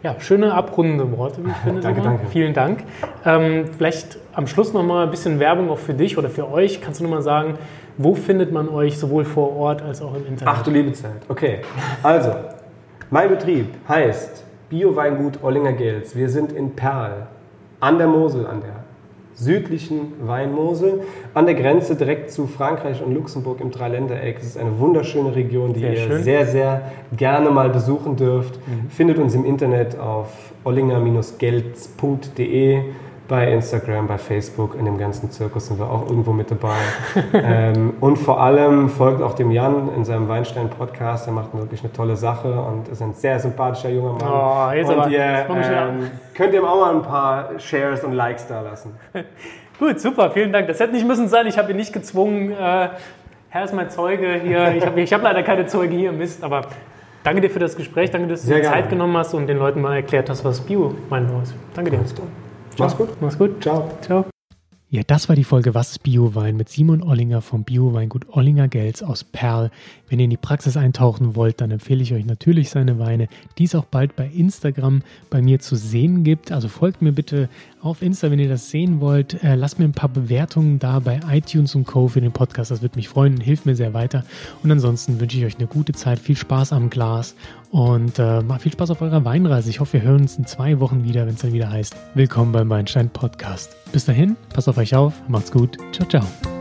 Ja, schöne abrundende Worte, wie ich finde. <laughs> Danke, danke. Vielen Dank. Ähm, vielleicht am Schluss noch mal ein bisschen Werbung auch für dich oder für euch. Kannst du noch mal sagen, wo findet man euch sowohl vor Ort als auch im Internet? Ach du liebe Zeit. Okay, also, mein Betrieb heißt Bio-Weingut Ollinger Gels. Wir sind in Perl, an der Mosel, an der südlichen Weinmosel, an der Grenze direkt zu Frankreich und Luxemburg im Dreiländereck. Es ist eine wunderschöne Region, die Sehr ihr schön. sehr, sehr gerne mal besuchen dürft. Findet uns im Internet auf ollinger-gelz.de. Bei Instagram, bei Facebook, in dem ganzen Zirkus sind wir auch irgendwo mit dabei. <laughs> ähm, und vor allem folgt auch dem Jan in seinem Weinstein-Podcast. Er macht wirklich eine tolle Sache und ist ein sehr sympathischer junger Mann. Oh, jetzt und aber- ihr ähm, könnt ihm auch mal ein paar Shares und Likes da lassen. <laughs> Gut, super, vielen Dank. Das hätte nicht müssen sein. Ich habe ihn nicht gezwungen. Äh, Herr ist mein Zeuge hier. Ich habe ich hab leider keine Zeuge hier, Mist. Aber danke dir für das Gespräch. Danke, dass du dir Zeit genommen hast und den Leuten mal erklärt hast, was Bio-Weinbau ist. Danke dir. Mach's gut. Mach's gut. Ciao. Ciao. Ja, das war die Folge Was ist Biowein mit Simon Ollinger vom Bioweingut Ollinger Gels aus Perl. Wenn ihr in die Praxis eintauchen wollt, dann empfehle ich euch natürlich seine Weine, die es auch bald bei Instagram bei mir zu sehen gibt. Also folgt mir bitte auf Insta, wenn ihr das sehen wollt. Äh, lasst mir ein paar Bewertungen da bei iTunes und Co. für den Podcast. Das würde mich freuen und hilft mir sehr weiter. Und ansonsten wünsche ich euch eine gute Zeit, viel Spaß am Glas und äh, viel Spaß auf eurer Weinreise. Ich hoffe, wir hören uns in zwei Wochen wieder, wenn es dann wieder heißt Willkommen beim Weinstein Podcast. Bis dahin, passt auf euch auf, macht's gut, ciao, ciao.